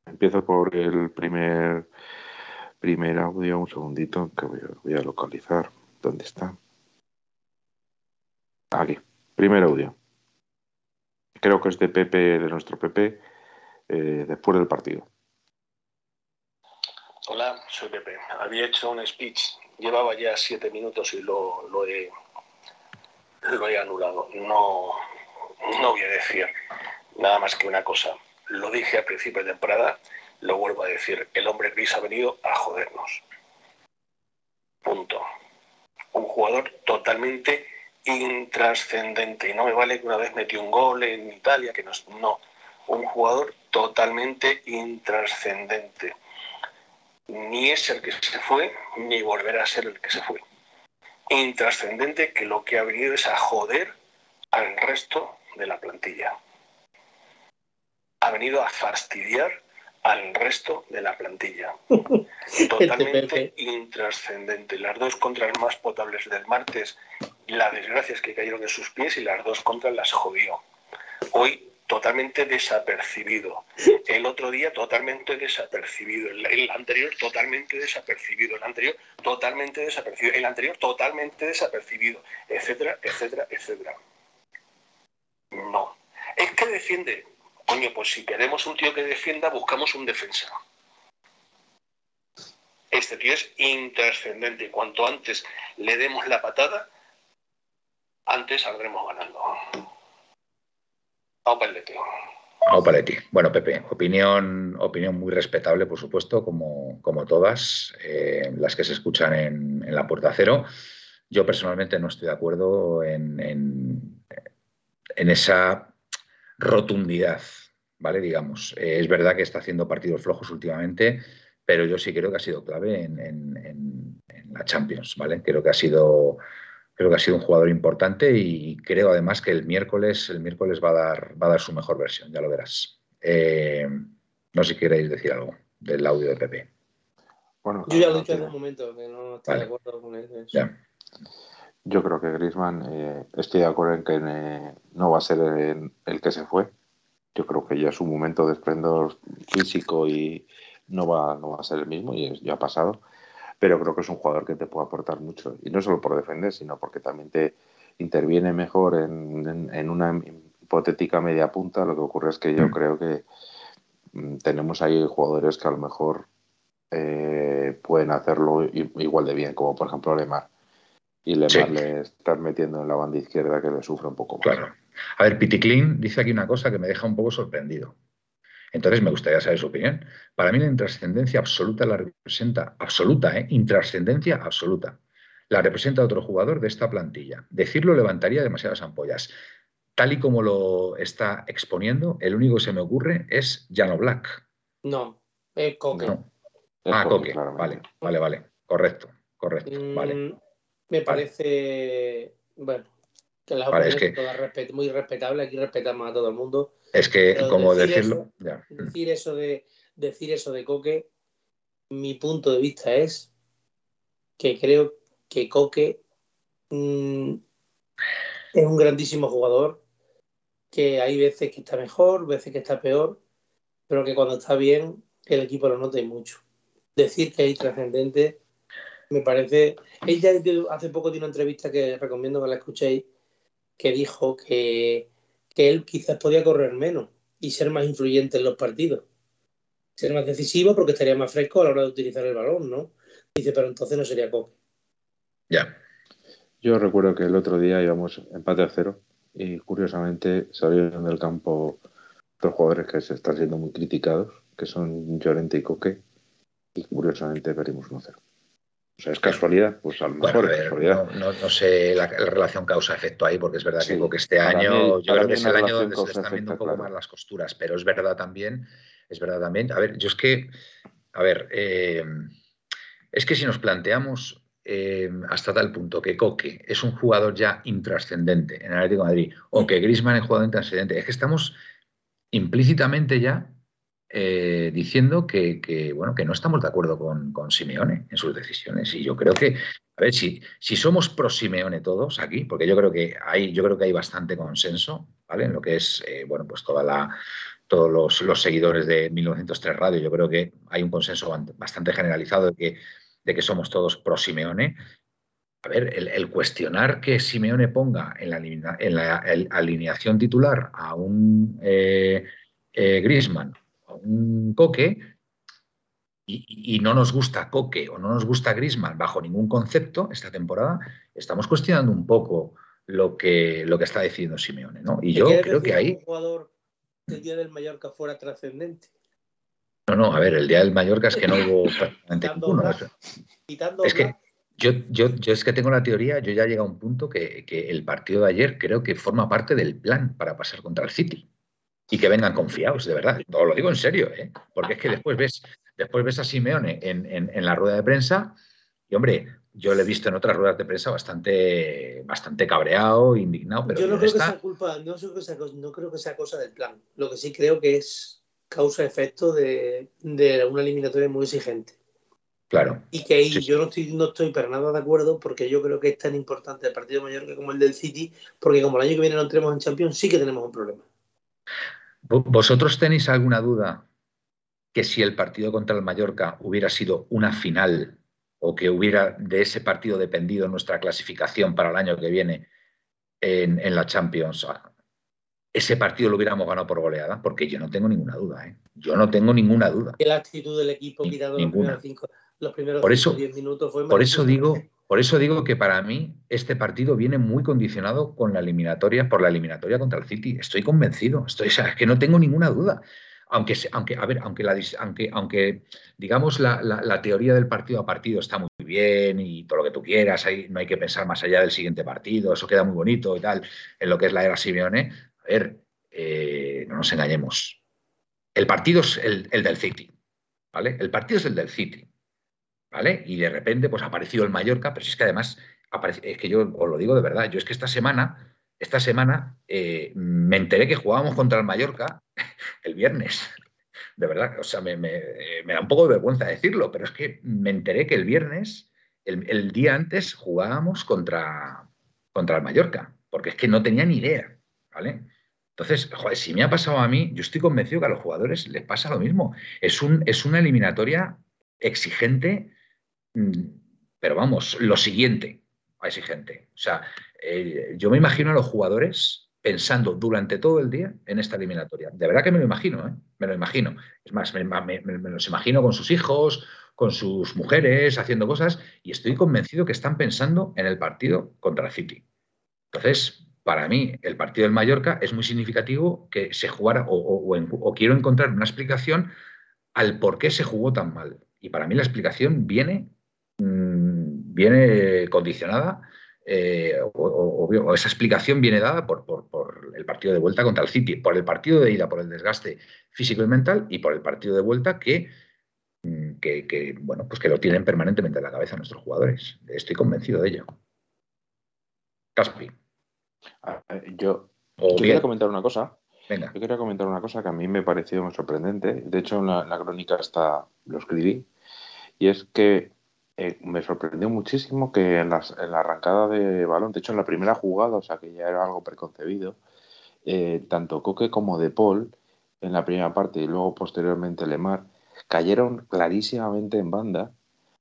[SPEAKER 4] Empiezo por el primer, primer audio, un segundito, que voy a, voy a localizar. ¿Dónde está? Aquí. Primer audio. Creo que es de Pepe, de nuestro Pepe, eh, después del partido.
[SPEAKER 5] Hola, soy Pepe. Había hecho un speech, llevaba ya siete minutos y lo, lo he, lo he anulado. No, no voy a decir nada más que una cosa. Lo dije al principio de temporada, lo vuelvo a decir. El hombre gris ha venido a jodernos. Punto. Un jugador totalmente intrascendente. Y no me vale que una vez metió un gol en Italia, que no. No. Un jugador totalmente intrascendente ni es el que se fue, ni volverá a ser el que se fue. Intrascendente que lo que ha venido es a joder al resto de la plantilla. Ha venido a fastidiar al resto de la plantilla. Totalmente intrascendente. Las dos contras más potables del martes, la desgracia es que cayeron en sus pies y las dos contras las jodió. Hoy totalmente desapercibido. El otro día totalmente desapercibido. El, el anterior totalmente desapercibido. El anterior totalmente desapercibido. El anterior totalmente desapercibido. Etcétera, etcétera, etcétera. No. Es que defiende. Coño, pues si queremos un tío que defienda, buscamos un defensa. Este tío es intrascendente. Cuanto antes le demos la patada, antes saldremos ganando. Vamos para.
[SPEAKER 1] Bueno, Pepe, opinión, opinión muy respetable, por supuesto, como, como todas eh, las que se escuchan en, la puerta cero. Yo personalmente no estoy de acuerdo en- en esa rotundidad, ¿vale? Digamos, eh, es verdad que está haciendo partidos flojos últimamente, pero yo sí creo que ha sido clave en, la Champions, ¿vale? Creo que ha sido creo que ha sido un jugador importante y creo además que el miércoles el miércoles va a dar va a dar su mejor versión, ya lo verás. Eh, no sé si queréis decir algo del audio de Pepe.
[SPEAKER 3] Bueno, yo ya lo he dicho en un momento que no estoy de acuerdo con él.
[SPEAKER 4] Yo creo que Griezmann, eh, estoy de acuerdo en que no va a ser el, que se fue. Yo creo que ya es un momento de esplendor físico y no va, no va a ser el mismo y ya ha pasado. Pero creo que es un jugador que te puede aportar mucho. Y no solo por defender, sino porque también te interviene mejor en, una hipotética media punta. Lo que ocurre es que yo creo que mm, tenemos ahí jugadores que a lo mejor eh, pueden hacerlo igual de bien, como por ejemplo Lemar y le, le estás metiendo en la banda izquierda que le sufre un poco más.
[SPEAKER 1] Claro. A ver, Piticlin dice aquí una cosa que me deja un poco sorprendido. Entonces me gustaría saber su opinión. Para mí la intrascendencia absoluta la representa, absoluta, ¿eh? Intrascendencia absoluta. La representa otro jugador de esta plantilla. Decirlo levantaría demasiadas ampollas. Tal y como lo está exponiendo, el único que se me ocurre es Jano Black.
[SPEAKER 3] No, es Coque.
[SPEAKER 1] Ah, Coque, vale, vale, vale. Correcto, correcto, vale.
[SPEAKER 3] Me parece, bueno, que las opiniones es todas muy respetable, aquí respetamos a todo el mundo.
[SPEAKER 1] Es que, como decirlo,
[SPEAKER 3] decir eso de decir eso de Coque, mi punto de vista es que creo que Coque mm, es un grandísimo jugador, que hay veces que está mejor, veces que está peor, pero que cuando está bien el equipo lo nota y mucho. Decir que es trascendente me parece. Ella hace poco tiene una entrevista que recomiendo que la escuchéis, que dijo que, él quizás podía correr menos y ser más influyente en los partidos. Ser más decisivo porque estaría más fresco a la hora de utilizar el balón, ¿no? Dice, pero entonces no sería Coque.
[SPEAKER 1] Ya.
[SPEAKER 4] Yo recuerdo que el otro día íbamos empate a cero y curiosamente salieron del campo dos jugadores que se están siendo muy criticados, que son Llorente y Coque, y curiosamente perdimos 1-0. O sea, es casualidad, pues a lo mejor es casualidad.
[SPEAKER 1] No, sé la, relación causa-efecto ahí, porque es verdad que, este año, yo creo que es el año donde se están viendo un poco más las costuras, pero es verdad también, es verdad también. A ver, yo es que, a ver, eh, es que si nos planteamos eh, hasta tal punto que Coque es un jugador ya intrascendente en el Atlético de Madrid, o que Grisman es jugador intrascendente, es que estamos implícitamente ya eh, diciendo que, bueno, que no estamos de acuerdo con, Simeone en sus decisiones. Y yo creo que, a ver, si, si somos pro Simeone todos aquí, porque yo creo que hay, yo creo que hay bastante consenso, ¿vale? En lo que es, eh, bueno, pues toda la, todos los, seguidores de 1903 Radio, yo creo que hay un consenso bastante generalizado de que, de que somos todos pro Simeone. A ver, el, cuestionar que Simeone ponga en la, en la alineación titular a un eh, Griezmann un Coque y, no nos gusta Coque o no nos gusta Grisman bajo ningún concepto esta temporada, estamos cuestionando un poco lo que, lo que está diciendo Simeone. ¿no? Y yo creo que ahí...
[SPEAKER 3] Un jugador del Día del Mallorca fuera trascendente?
[SPEAKER 1] No, no, a ver, el Día del Mallorca es que no hubo prácticamente ninguno. Es que yo, yo, yo, es que tengo la teoría, yo ya llega a un punto que, que el partido de ayer creo que forma parte del plan para pasar contra el City y que vengan confiados, de verdad. Os lo digo en serio, ¿eh? porque es que después ves, después ves a Simeone en, la rueda de prensa y, hombre, yo le he visto en otras ruedas de prensa bastante, bastante cabreado, indignado. Pero
[SPEAKER 3] yo no creo que sea culpa, no, creo que sea cosa del plan. Lo que sí creo que es causa-efecto de, una eliminatoria muy exigente.
[SPEAKER 1] Claro.
[SPEAKER 3] Y que ahí yo no estoy, no estoy para nada de acuerdo porque yo creo que es tan importante el partido mayor que como el del City, porque como el año que viene no entremos en Champions, sí que tenemos un problema.
[SPEAKER 1] ¿Vosotros tenéis alguna duda que si el partido contra el Mallorca hubiera sido una final o que hubiera de ese partido dependido nuestra clasificación para el año que viene en, la Champions, ese partido lo hubiéramos ganado por goleada? Porque yo no tengo ninguna duda, ¿eh? Yo no tengo ninguna duda.
[SPEAKER 3] La actitud del equipo quitado los primeros, cinco, los primeros
[SPEAKER 1] por eso,
[SPEAKER 3] minutos fue
[SPEAKER 1] Por eso digo, por eso digo que para mí este partido viene muy condicionado con la eliminatoria, por la eliminatoria contra el City. Estoy convencido, estoy, es que no tengo ninguna duda. Aunque, aunque, a ver, aunque, la, aunque, aunque digamos la, la, teoría del partido a partido está muy bien y todo lo que tú quieras, no hay que pensar más allá del siguiente partido, eso queda muy bonito y tal, en lo que es la era Simeone. A ver, eh, no nos engañemos. El partido es el, del City, ¿vale? El partido es el del City, ¿vale? Y de repente, pues ha aparecido el Mallorca, pero es que además, es que yo os lo digo de verdad, yo es que esta semana, esta semana eh, me enteré que jugábamos contra el Mallorca el viernes de verdad, o sea, me, da un poco de vergüenza decirlo, pero es que me enteré que el viernes, el, día antes, jugábamos contra, contra el Mallorca, porque es que no tenía ni idea, ¿vale? Entonces, si me ha pasado a mí, yo estoy convencido que a los jugadores les pasa lo mismo. Es, un, es una eliminatoria exigente, pero vamos, lo siguiente, exigente. O sea, eh, yo me imagino a los jugadores pensando durante todo el día en esta eliminatoria. De verdad que me lo imagino, ¿eh? me lo imagino. Es más, me, los imagino con sus hijos, con sus mujeres, haciendo cosas, y estoy convencido que están pensando en el partido contra el City. Entonces, para mí, el partido del Mallorca es muy significativo que se jugara, o, quiero encontrar una explicación al por qué se jugó tan mal. Y para mí la explicación viene, mm, viene condicionada eh, o, esa explicación viene dada por, el partido de vuelta contra el City, por el partido de ida, por el desgaste físico y mental, y por el partido de vuelta que, mm, que, bueno, pues que lo tienen permanentemente en la cabeza nuestros jugadores. Estoy convencido de ello. Caspi.
[SPEAKER 4] Yo, quería comentar una cosa. Venga. Yo quería comentar una cosa que a mí me pareció muy sorprendente. De hecho, en la, en la crónica está, lo escribí. Y es que eh, me sorprendió muchísimo que en, la arrancada de balón, de hecho en la primera jugada, o sea que ya era algo preconcebido, eh, tanto Coque como De Paul en la primera parte y luego posteriormente Lemar cayeron clarísimamente en banda,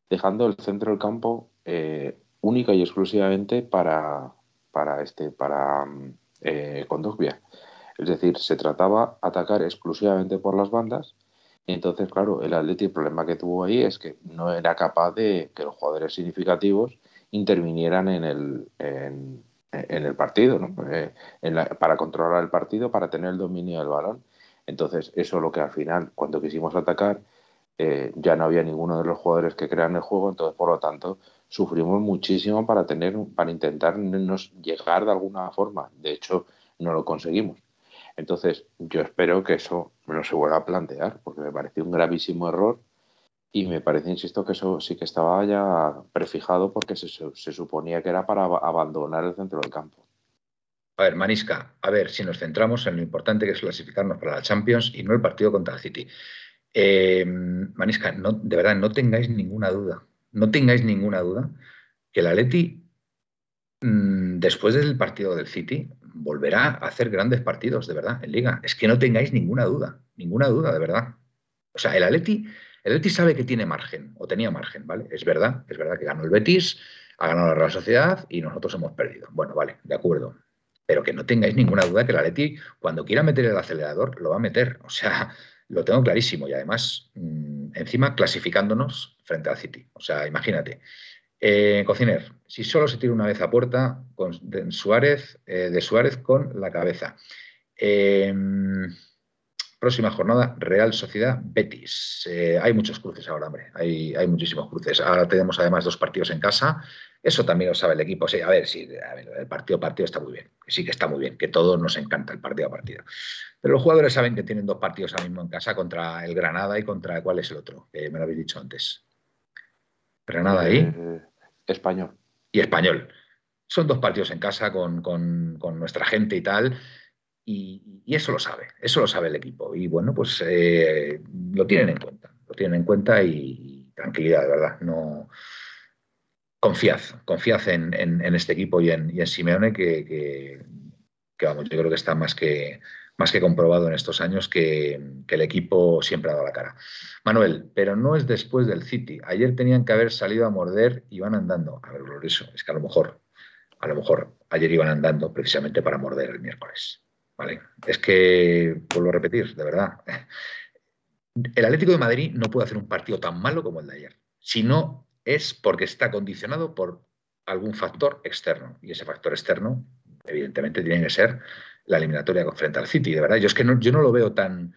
[SPEAKER 4] dejando el centro del campo eh, única y exclusivamente para, para, este, para eh, Es decir, se trataba atacar exclusivamente por las bandas entonces, claro, el Atleti el problema que tuvo ahí es que no era capaz de que los jugadores significativos intervinieran en el, en, el partido, ¿no? Eh, para controlar el partido, para tener el dominio del balón. Entonces, eso es lo que al final, cuando quisimos atacar, eh, ya no había ninguno de los jugadores que crean el juego, entonces, por lo tanto, sufrimos muchísimo para tener, para intentar llegar de alguna forma. De hecho, no lo conseguimos. Entonces, yo espero que eso no se vuelva a plantear, porque me parece un gravísimo error y me parece, insisto, que eso sí que estaba ya prefijado porque se, suponía que era para abandonar el centro del campo.
[SPEAKER 1] A ver, Manisca, a ver si nos centramos en lo importante que es clasificarnos para la Champions y no el partido contra el City. Eh, Manisca, de verdad, no tengáis ninguna duda, no tengáis ninguna duda que el Atleti, mm, después del partido del City, volverá a hacer grandes partidos, de verdad, en Liga. Es que no tengáis ninguna duda, ninguna duda, de verdad. O sea, el Atleti, el Atleti sabe que tiene margen, o tenía margen, ¿vale? Es verdad, es verdad que ganó el Betis, ha ganado la Real Sociedad y nosotros hemos perdido. Bueno, vale, de acuerdo. Pero que no tengáis ninguna duda que el Atleti, cuando quiera meter el acelerador, lo va a meter. O sea, lo tengo clarísimo y además, mm, encima, clasificándonos frente al City. O sea, imagínate. Eh, Cociner, si solo se tira una vez a puerta con, de, Suárez, eh, de Suárez con la cabeza. Em, próxima jornada, Real Sociedad Betis. Eh, hay muchos cruces ahora, hombre. Hay, hay, muchísimos cruces. Ahora tenemos además dos partidos en casa. Eso también lo sabe el equipo. Sí, a ver, sí, el partido a partido está muy bien. Sí que está muy bien, que todos nos encanta el partido a partido. Pero los jugadores saben que tienen dos partidos ahora mismo en casa contra el Granada y contra cuál es el otro, me lo habéis dicho antes. Granada ahí
[SPEAKER 4] español.
[SPEAKER 1] Y español. Son dos partidos en casa con, nuestra gente y tal. Y, eso lo sabe, eso lo sabe el equipo. Y bueno, pues eh, lo tienen en cuenta, lo tienen en cuenta y, tranquilidad, de verdad. No, confiad, confiad en, este equipo y en, Simeone que, vamos, yo creo que está más que, más que comprobado en estos años que, el equipo siempre ha dado la cara. Manuel, pero no es después del City. Ayer tenían que haber salido a morder y van andando. A ver, Glorioso, es que a lo mejor, a lo mejor ayer iban andando precisamente para morder el miércoles. ¿Vale? Es que, vuelvo a repetir, de verdad, el Atlético de Madrid no puede hacer un partido tan malo como el de ayer. Si no es porque está condicionado por algún factor externo. Y ese factor externo, evidentemente, tiene que ser la eliminatoria frente al City, de verdad. Yo es que no, yo no lo veo tan,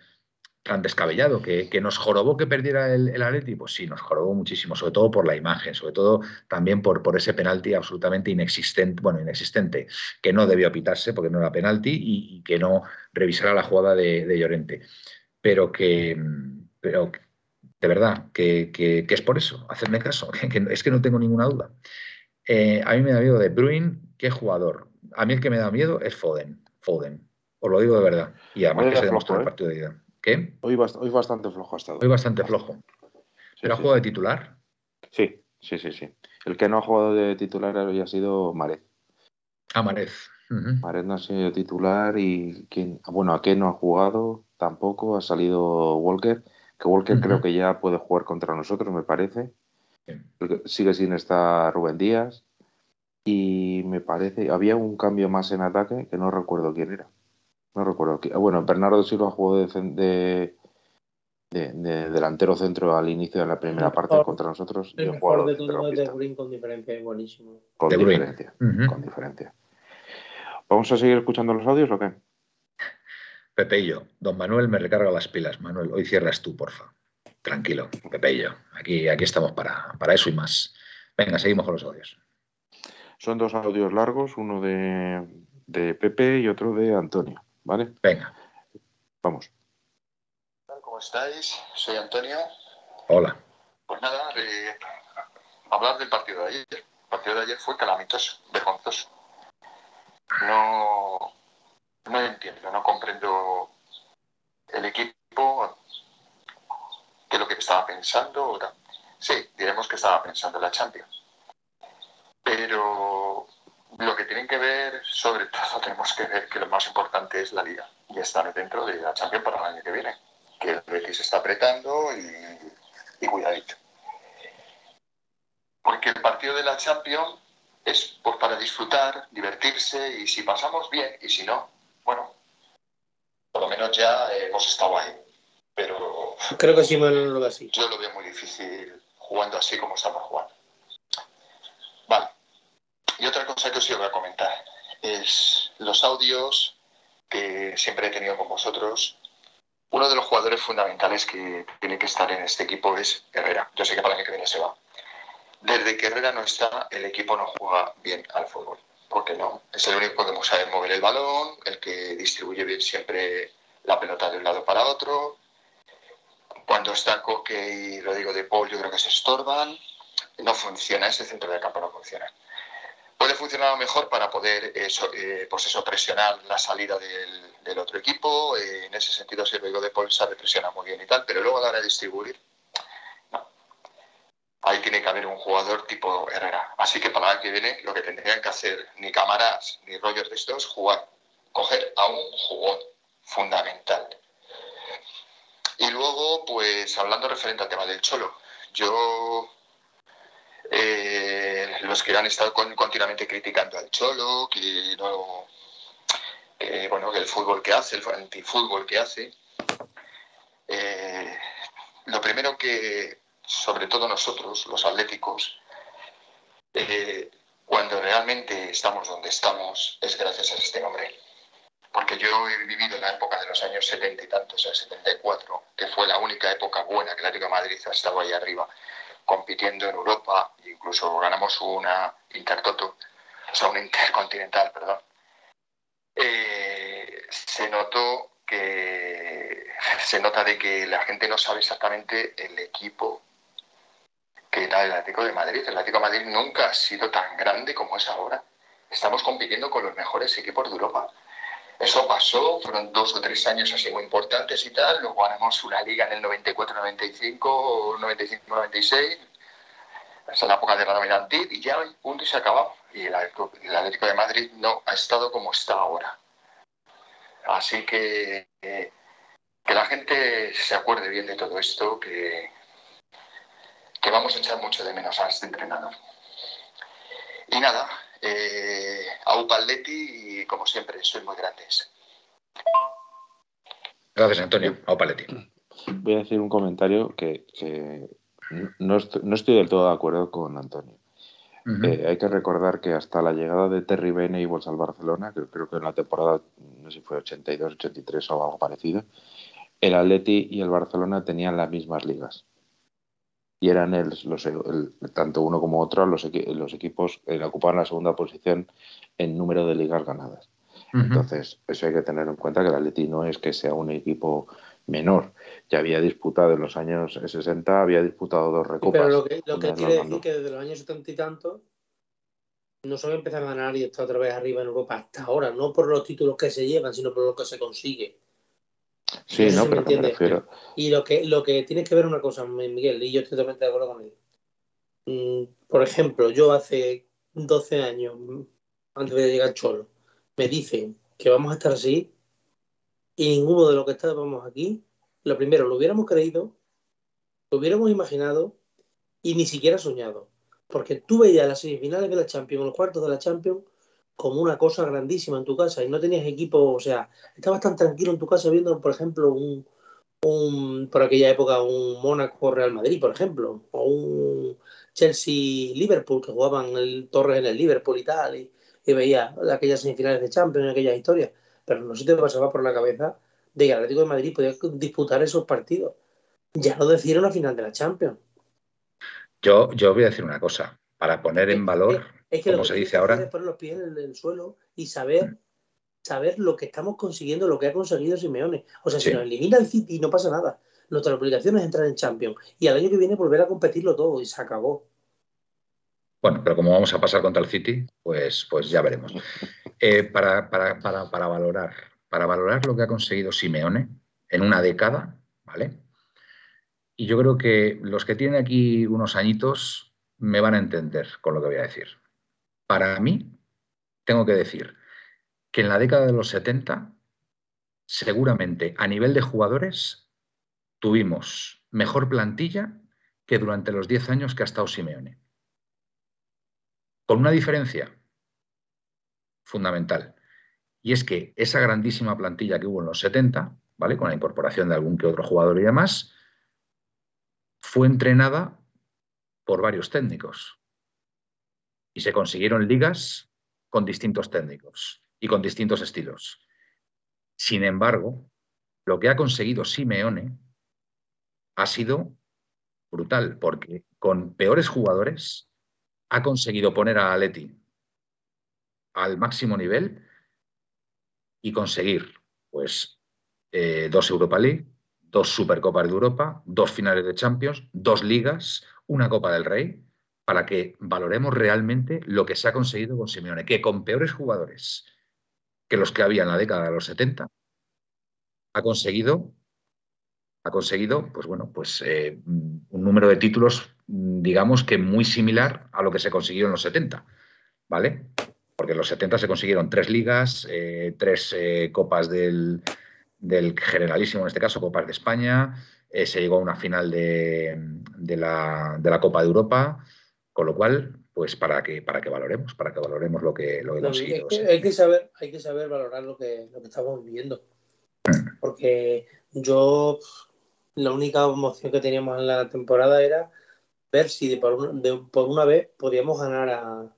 [SPEAKER 1] tan descabellado, que, nos jorobó que perdiera el, el Atleti, pues sí, nos jorobó muchísimo, sobre todo por la imagen, sobre todo también por, por ese penalti absolutamente inexistente, bueno, inexistente, que no debió pitarse porque no era penalti y, que no revisara la jugada de, Llorente. Pero que, pero de verdad, que, es por eso, hacerme caso, que, es que no tengo ninguna duda. Eh, a mí me da miedo de Bruin, qué jugador. A mí el que me da miedo es Foden. Foden. Os lo digo de verdad. Y además que se demostró el ¿eh? partido de ida. ¿Qué?
[SPEAKER 4] Hoy, hoy bastante flojo ha estado.
[SPEAKER 1] Hoy bastante flojo. ¿Pero ha jugado de titular?
[SPEAKER 4] Sí, sí, sí, sí. El que no ha jugado de titular hoy ha sido Marez.
[SPEAKER 1] Ah, Marez.
[SPEAKER 4] Marez no ha sido titular y quien, bueno, a qué no ha jugado tampoco. Ha salido Walker, que Walker creo que ya puede jugar contra nosotros, me parece. Sigue sin estar Rubén Díaz. Y me parece, había un cambio más en ataque que no recuerdo quién era. No recuerdo. Ah, bueno, Bernardo Silva jugó de, de, delantero centro al inicio de la primera parte contra nosotros.
[SPEAKER 3] El mejor de todo es de Green con diferencia, buenísimo.
[SPEAKER 4] Con diferencia, con diferencia. ¿Vamos a seguir escuchando los audios o qué?
[SPEAKER 1] Pepe y yo. Don Manuel me recarga las pilas. Manuel, hoy cierras tú, porfa. Tranquilo, Pepe y yo. Aquí, aquí estamos para, para eso y más. Venga, seguimos con los audios.
[SPEAKER 4] Son dos audios largos, uno de, de Pepe y otro de Antonio. ¿Vale?
[SPEAKER 1] Venga.
[SPEAKER 4] Vamos.
[SPEAKER 6] ¿Cómo estáis? Soy Antonio.
[SPEAKER 1] Hola.
[SPEAKER 6] Pues nada, hablar del partido de ayer. El partido de ayer fue calamitoso, vergonzoso. No, no entiendo, no comprendo el equipo, qué es lo que estaba pensando. Sí, diremos que estaba pensando en la Champions. Pero lo que tienen que ver, sobre todo, tenemos que ver que lo más importante es la liga y estar dentro de la Champions para el año que viene. Que el Betis está apretando y, cuidadito. Porque el partido de la Champions es pues, para disfrutar, divertirse y si pasamos bien y si no, bueno, por lo menos ya hemos estado ahí. Pero.
[SPEAKER 3] Creo que sí lo así.
[SPEAKER 6] Yo lo veo muy difícil jugando así como estamos jugando. Vale. Y otra cosa que os iba a comentar es los audios que siempre he tenido con vosotros. Uno de los jugadores fundamentales que tiene que estar en este equipo es Herrera. Yo sé que para el año que viene se va. Desde que Herrera no está, el equipo no juega bien al fútbol. Porque no, es el único que sabe mover el balón, el que distribuye bien siempre la pelota de un lado para otro. Cuando está Coque y Rodrigo de Paul, yo creo que se estorban. No funciona, ese centro de campo no funciona puede funcionar mejor para poder eh, eh, pues eso, presionar la salida del, otro equipo. Eh, en ese sentido, si el de Paul sabe presiona muy bien y tal, pero luego a la hora de distribuir, no. Ahí tiene que haber un jugador tipo Herrera. Así que para el que viene, lo que tendrían que hacer ni Cámaras ni Rogers de estos, jugar, coger a un jugón fundamental. Y luego, pues hablando referente al tema del Cholo, yo eh, los que han estado continuamente criticando al Cholo, que no, bueno, el fútbol que hace, el antifútbol que hace. Eh, lo primero que, sobre todo nosotros, los atléticos, eh, cuando realmente estamos donde estamos, es gracias a este hombre. Porque yo he vivido la época de los años 70 y tantos, el 74, que fue la única época buena que el Atlético Madrid ha estado ahí arriba compitiendo en Europa, incluso ganamos una Intertoto, o sea, una Intercontinental, perdón, eh, se notó que se nota de que la gente no sabe exactamente el equipo que era el Atlético de Madrid. El Atlético de Madrid nunca ha sido tan grande como es ahora. Estamos compitiendo con los mejores equipos de Europa. Eso pasó, fueron dos o tres años así muy importantes y tal. Luego ganamos una liga en el 94-95, 95-96. Esa es la época de la novedad y ya un punto y se acabó. Y el, Atlético de Madrid no ha estado como está ahora. Así que que la gente se acuerde bien de todo esto, que, que vamos a echar mucho de menos a este entrenador. Y nada, eh, a y como siempre, soy muy grandes.
[SPEAKER 1] Gracias, Antonio. A Upaletti.
[SPEAKER 4] Voy a decir un comentario que, no, estoy, del todo de acuerdo con Antonio. Eh, hay que recordar que hasta la llegada de Terry Venables al Barcelona, que creo que en la temporada, no sé si fue 82, 83 o algo parecido, el Atleti y el Barcelona tenían las mismas ligas. Y eran el, los, tanto uno como otro los, los equipos que ocupaban la segunda posición en número de ligas ganadas. Entonces, eso hay que tener en cuenta que el Atleti no es que sea un equipo menor. Ya había disputado en los años 60, había disputado dos recopas.
[SPEAKER 3] pero lo que, lo que quiere decir que desde los años 70 y tanto no solo empieza a ganar y está otra vez arriba en Europa hasta ahora, no por los títulos que se llevan, sino por lo que se consigue.
[SPEAKER 4] Sí, no, pero me, refiero.
[SPEAKER 3] Y lo que, lo que tienes que ver una cosa, Miguel, y yo estoy totalmente de acuerdo con él. Mm, por ejemplo, yo hace 12 años, antes de llegar Cholo, me dicen que vamos a estar así y ninguno de los que estábamos aquí, lo primero, lo hubiéramos creído, lo hubiéramos imaginado y ni siquiera soñado. Porque tú veías las semifinales de la Champions, los cuartos de la Champions, como una cosa grandísima en tu casa y no tenías equipo, o sea, estabas tan tranquilo en tu casa viendo, por ejemplo, un, un por aquella época, un Mónaco Real Madrid, por ejemplo, o un Chelsea Liverpool, que jugaban el Torres en el Liverpool y tal, y, y veía aquellas semifinales de Champions, aquellas historias, pero no se te pasaba por la cabeza de que el Atlético de Madrid podía disputar esos partidos. Ya lo decían a final de la Champions.
[SPEAKER 1] Yo, yo voy a decir una cosa, para poner en valor, es que como se dice ahora.
[SPEAKER 3] Es poner los pies en el, suelo y saber, saber lo que estamos consiguiendo, lo que ha conseguido Simeone. O sea, si nos elimina el City no pasa nada. Nuestra obligación es entrar en Champions y al año que viene volver a competirlo todo y se acabó.
[SPEAKER 1] Bueno, pero como vamos a pasar contra el City, pues, pues ya veremos. Eh, para, para, para, para, valorar, para valorar lo que ha conseguido Simeone en una década, ¿vale? Y yo creo que los que tienen aquí unos añitos me van a entender con lo que voy a decir. Para mí, tengo que decir que en la década de los 70, seguramente a nivel de jugadores, tuvimos mejor plantilla que durante los 10 años que ha estado Simeone. Con una diferencia fundamental. Y es que esa grandísima plantilla que hubo en los 70, ¿vale? Con la incorporación de algún que otro jugador y demás, fue entrenada por varios técnicos. Y se consiguieron ligas con distintos técnicos y con distintos estilos. Sin embargo, lo que ha conseguido Simeone ha sido brutal, porque con peores jugadores ha conseguido poner a Aleti al máximo nivel y conseguir pues eh, dos Europa League, dos Supercopas de Europa, dos finales de Champions, dos ligas, una Copa del Rey, para que valoremos realmente lo que se ha conseguido con Simeone, que con peores jugadores que los que había en la década de los 70, ha conseguido, ha conseguido, pues bueno, pues eh, un número de títulos, digamos que muy similar a lo que se consiguió en los 70, ¿vale? porque en los 70 se consiguieron tres ligas, eh, tres eh, copas del, generalísimo, en este caso, copas de España, se llegó a una final de, la, Copa de Europa, con lo cual, pues para que, para que valoremos, para que valoremos lo que, lo que
[SPEAKER 3] Hay que, saber, hay que saber valorar lo que, lo que estamos viviendo. Mm. Porque yo, la única emoción que teníamos en la temporada era ver si por, por una vez podíamos ganar a,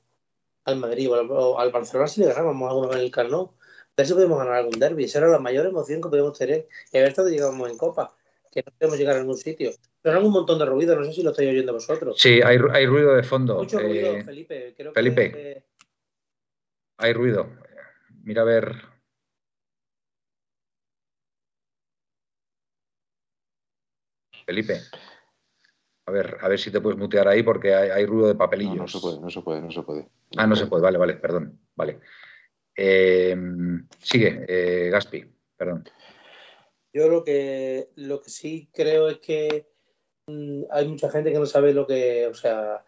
[SPEAKER 3] al Madrid o al, Barcelona si le ganábamos alguno en el Carnot. Ver si podemos ganar algún derby. Esa era la mayor emoción que podíamos tener. Y a ver estado llegamos en Copa, que no podemos llegar a ningún sitio. Pero hay un montón de ruido, no sé si lo estáis oyendo vosotros.
[SPEAKER 1] Sí, hay, hay ruido de fondo.
[SPEAKER 3] Mucho ruido, eh, Felipe.
[SPEAKER 1] Felipe. Hay ruido. Mira a ver. Felipe. A ver, a ver si te puedes mutear ahí porque hay, ruido de papelillos.
[SPEAKER 4] No, se puede, no se puede, no se puede.
[SPEAKER 1] ah, no se puede, vale, vale, perdón. Vale. Eh, sigue, eh, Gaspi, perdón.
[SPEAKER 3] Yo lo que, lo que sí creo es que hay mucha gente que no sabe lo que, o sea,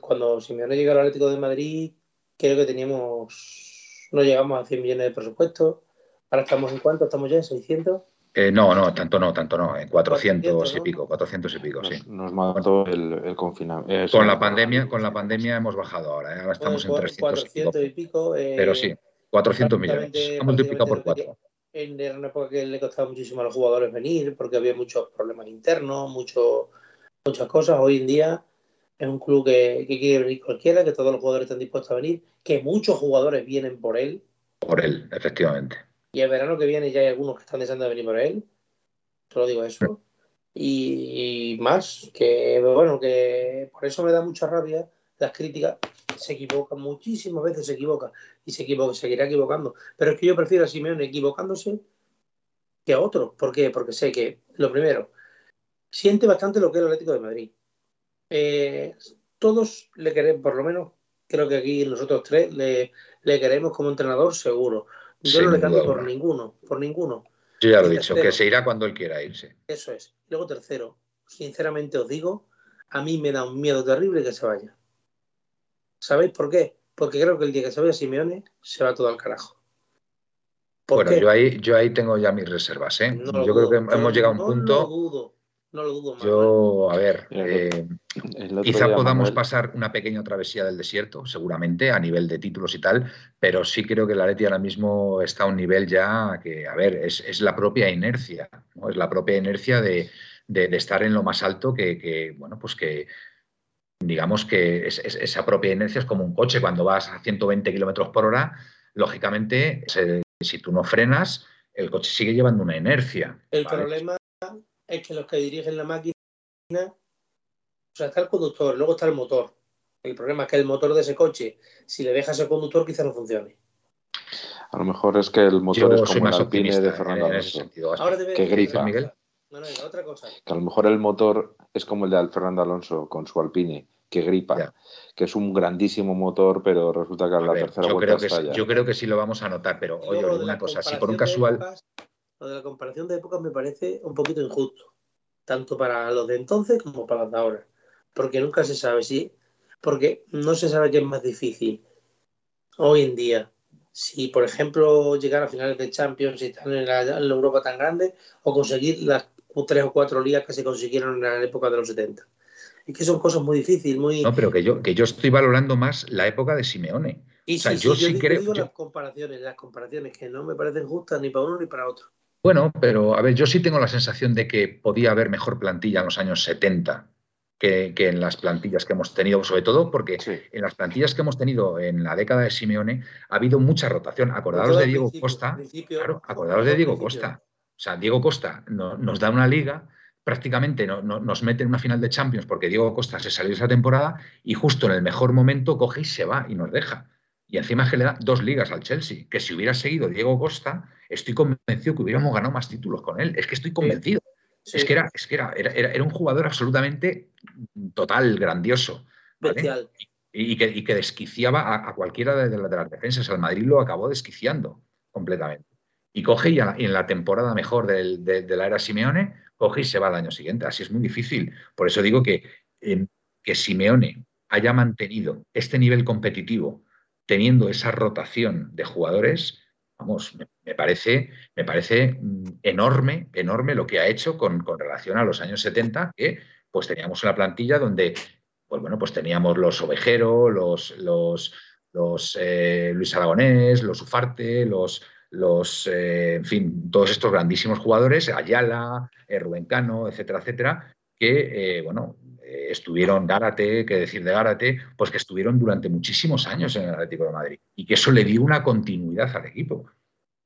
[SPEAKER 3] cuando Simeone llegó al Atlético de Madrid, creo que teníamos, no llegamos a 100 millones de presupuesto. Ahora estamos en cuánto, estamos ya en 600.
[SPEAKER 1] Eh, no, no, tanto no, tanto no, en 400, y pico, 400 y pico, sí.
[SPEAKER 4] Nos mató el, confinamiento.
[SPEAKER 1] Eh, con la pandemia, con la pandemia hemos bajado ahora, ¿eh? ahora estamos en 300
[SPEAKER 3] y pico.
[SPEAKER 1] pero sí, 400 millones, ha multiplicado por 4.
[SPEAKER 3] En una época que le costaba muchísimo a los jugadores venir, porque había muchos problemas internos, mucho, muchas cosas. Hoy en día es un club que, que quiere venir cualquiera, que todos los jugadores están dispuestos a venir, que muchos jugadores vienen por él.
[SPEAKER 1] Por él, efectivamente
[SPEAKER 3] y el verano que viene ya hay algunos que están deseando venir por él. Solo digo eso. Y, más, que bueno, que por eso me da mucha rabia las críticas. Se equivoca, muchísimas veces se equivoca y se equivoca, seguirá equivocando. Pero es que yo prefiero a Simeone equivocándose que a otros. ¿Por qué? Porque sé que, lo primero, siente bastante lo que es el Atlético de Madrid. Eh, todos le queremos, por lo menos creo que aquí nosotros tres le, le queremos como entrenador seguro. Yo no le cambio por ninguno, por ninguno.
[SPEAKER 1] Yo ya lo he dicho, que se irá cuando él quiera irse.
[SPEAKER 3] Eso es. Luego tercero, sinceramente os digo, a mí me da un miedo terrible que se vaya. ¿Sabéis por qué? Porque creo que el día que se vaya Simeone se va todo al carajo.
[SPEAKER 1] Bueno, yo ahí, yo ahí tengo ya mis reservas. ¿eh? yo creo que hemos llegado a un punto.
[SPEAKER 3] No lo dudo, no lo dudo.
[SPEAKER 1] Yo, a ver, eh, quizá podamos pasar una pequeña travesía del desierto, seguramente, a nivel de títulos y tal, pero sí creo que la Leti ahora mismo está a un nivel ya que, a ver, es, la propia inercia, ¿no? es la propia inercia de, estar en lo más alto que, bueno, pues que digamos que esa propia inercia es como un coche cuando vas a 120 kilómetros por hora, lógicamente, si tú no frenas, el coche sigue llevando una inercia.
[SPEAKER 3] El problema es que los que dirigen la máquina, o sea, está el conductor, luego está el motor. El problema es que el motor de ese coche, si le dejas al conductor, quizá no funcione.
[SPEAKER 4] A lo mejor es que el motor es como el Alpine de Fernando Alonso, que gripa. Miguel?
[SPEAKER 3] No, no, otra cosa.
[SPEAKER 4] Que a lo mejor el motor es como el de Fernando Alonso con su Alpine, que gripa, que es un grandísimo motor, pero resulta que a, la tercera
[SPEAKER 1] yo
[SPEAKER 4] vuelta
[SPEAKER 1] creo que Yo creo que sí lo vamos a notar, pero oye, una cosa, si por un casual
[SPEAKER 3] lo de la comparación de épocas me parece un poquito injusto, tanto para los de entonces como para los de ahora, porque nunca se sabe si, porque no se sabe qué es más difícil hoy en día. Si, por ejemplo, llegar a finales de Champions y estar en la, Europa tan grande, o conseguir las tres o cuatro ligas que se consiguieron en la época de los 70. Es que son cosas muy difíciles, muy...
[SPEAKER 1] No, pero que yo, que yo estoy valorando más la época de Simeone.
[SPEAKER 3] Y yo sí, creo... las comparaciones, las comparaciones que no me parecen justas ni para uno ni para otro.
[SPEAKER 1] Bueno, pero a ver, yo sí tengo la sensación de que podía haber mejor plantilla en los años 70 que, en las plantillas que hemos tenido, sobre todo porque en las plantillas que hemos tenido en la década de Simeone ha habido mucha rotación. Acordaros de Diego Costa. claro, acordaros de Diego Costa. O sea, Diego Costa nos da una liga, prácticamente nos mete en una final de Champions porque Diego Costa se salió esa temporada y justo en el mejor momento coge y se va y nos deja. Y encima es que le da dos ligas al Chelsea, que si hubiera seguido Diego Costa, estoy convencido que hubiéramos ganado más títulos con él. Es que estoy convencido. Es que, era, es que era, era, un jugador absolutamente total, grandioso. Y, que, y, que, desquiciaba a, cualquiera de, las defensas. El Madrid lo acabó desquiciando completamente. Y coge y, en la temporada mejor de, la era Simeone, coge y se va al año siguiente. Así es muy difícil. Por eso digo que, que Simeone haya mantenido este nivel competitivo teniendo esa rotación de jugadores, vamos, me, parece, me parece mm, enorme, enorme lo que ha hecho con, relación a los años 70, que pues teníamos una plantilla donde, pues bueno, pues teníamos los Ovejero, los, los, los eh, Luis Aragonés, los Ufarte, los, los eh, en fin, todos estos grandísimos jugadores, Ayala, eh, Rubén Cano, etcétera, etcétera, que, bueno, eh, estuvieron Gárate, que decir de Gárate, pues que estuvieron durante muchísimos años en el Atlético de Madrid y que eso le dio una continuidad al equipo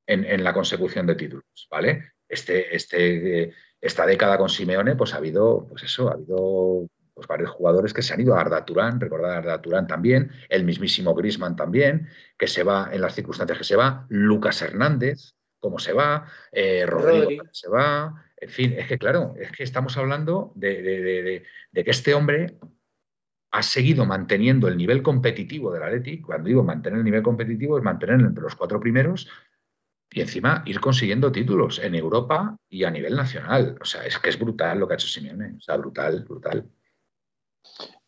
[SPEAKER 1] en, la consecución de títulos, ¿vale? Este, este, esta década con Simeone, pues ha habido, pues eso, ha habido pues varios jugadores que se han ido a Arda Turán, recordar a Arda Turán también, el mismísimo Grisman también, que se va en las circunstancias que se va, Lucas Hernández, cómo se va, eh, Rodrigo, se va, en fin, es que claro, es que estamos hablando de, que este hombre ha seguido manteniendo el nivel competitivo del Atleti. Cuando digo mantener el nivel competitivo es mantenerlo entre los cuatro primeros y encima ir consiguiendo títulos en Europa y a nivel nacional. O sea, es que es brutal lo que ha hecho Simeone. O sea, brutal, brutal.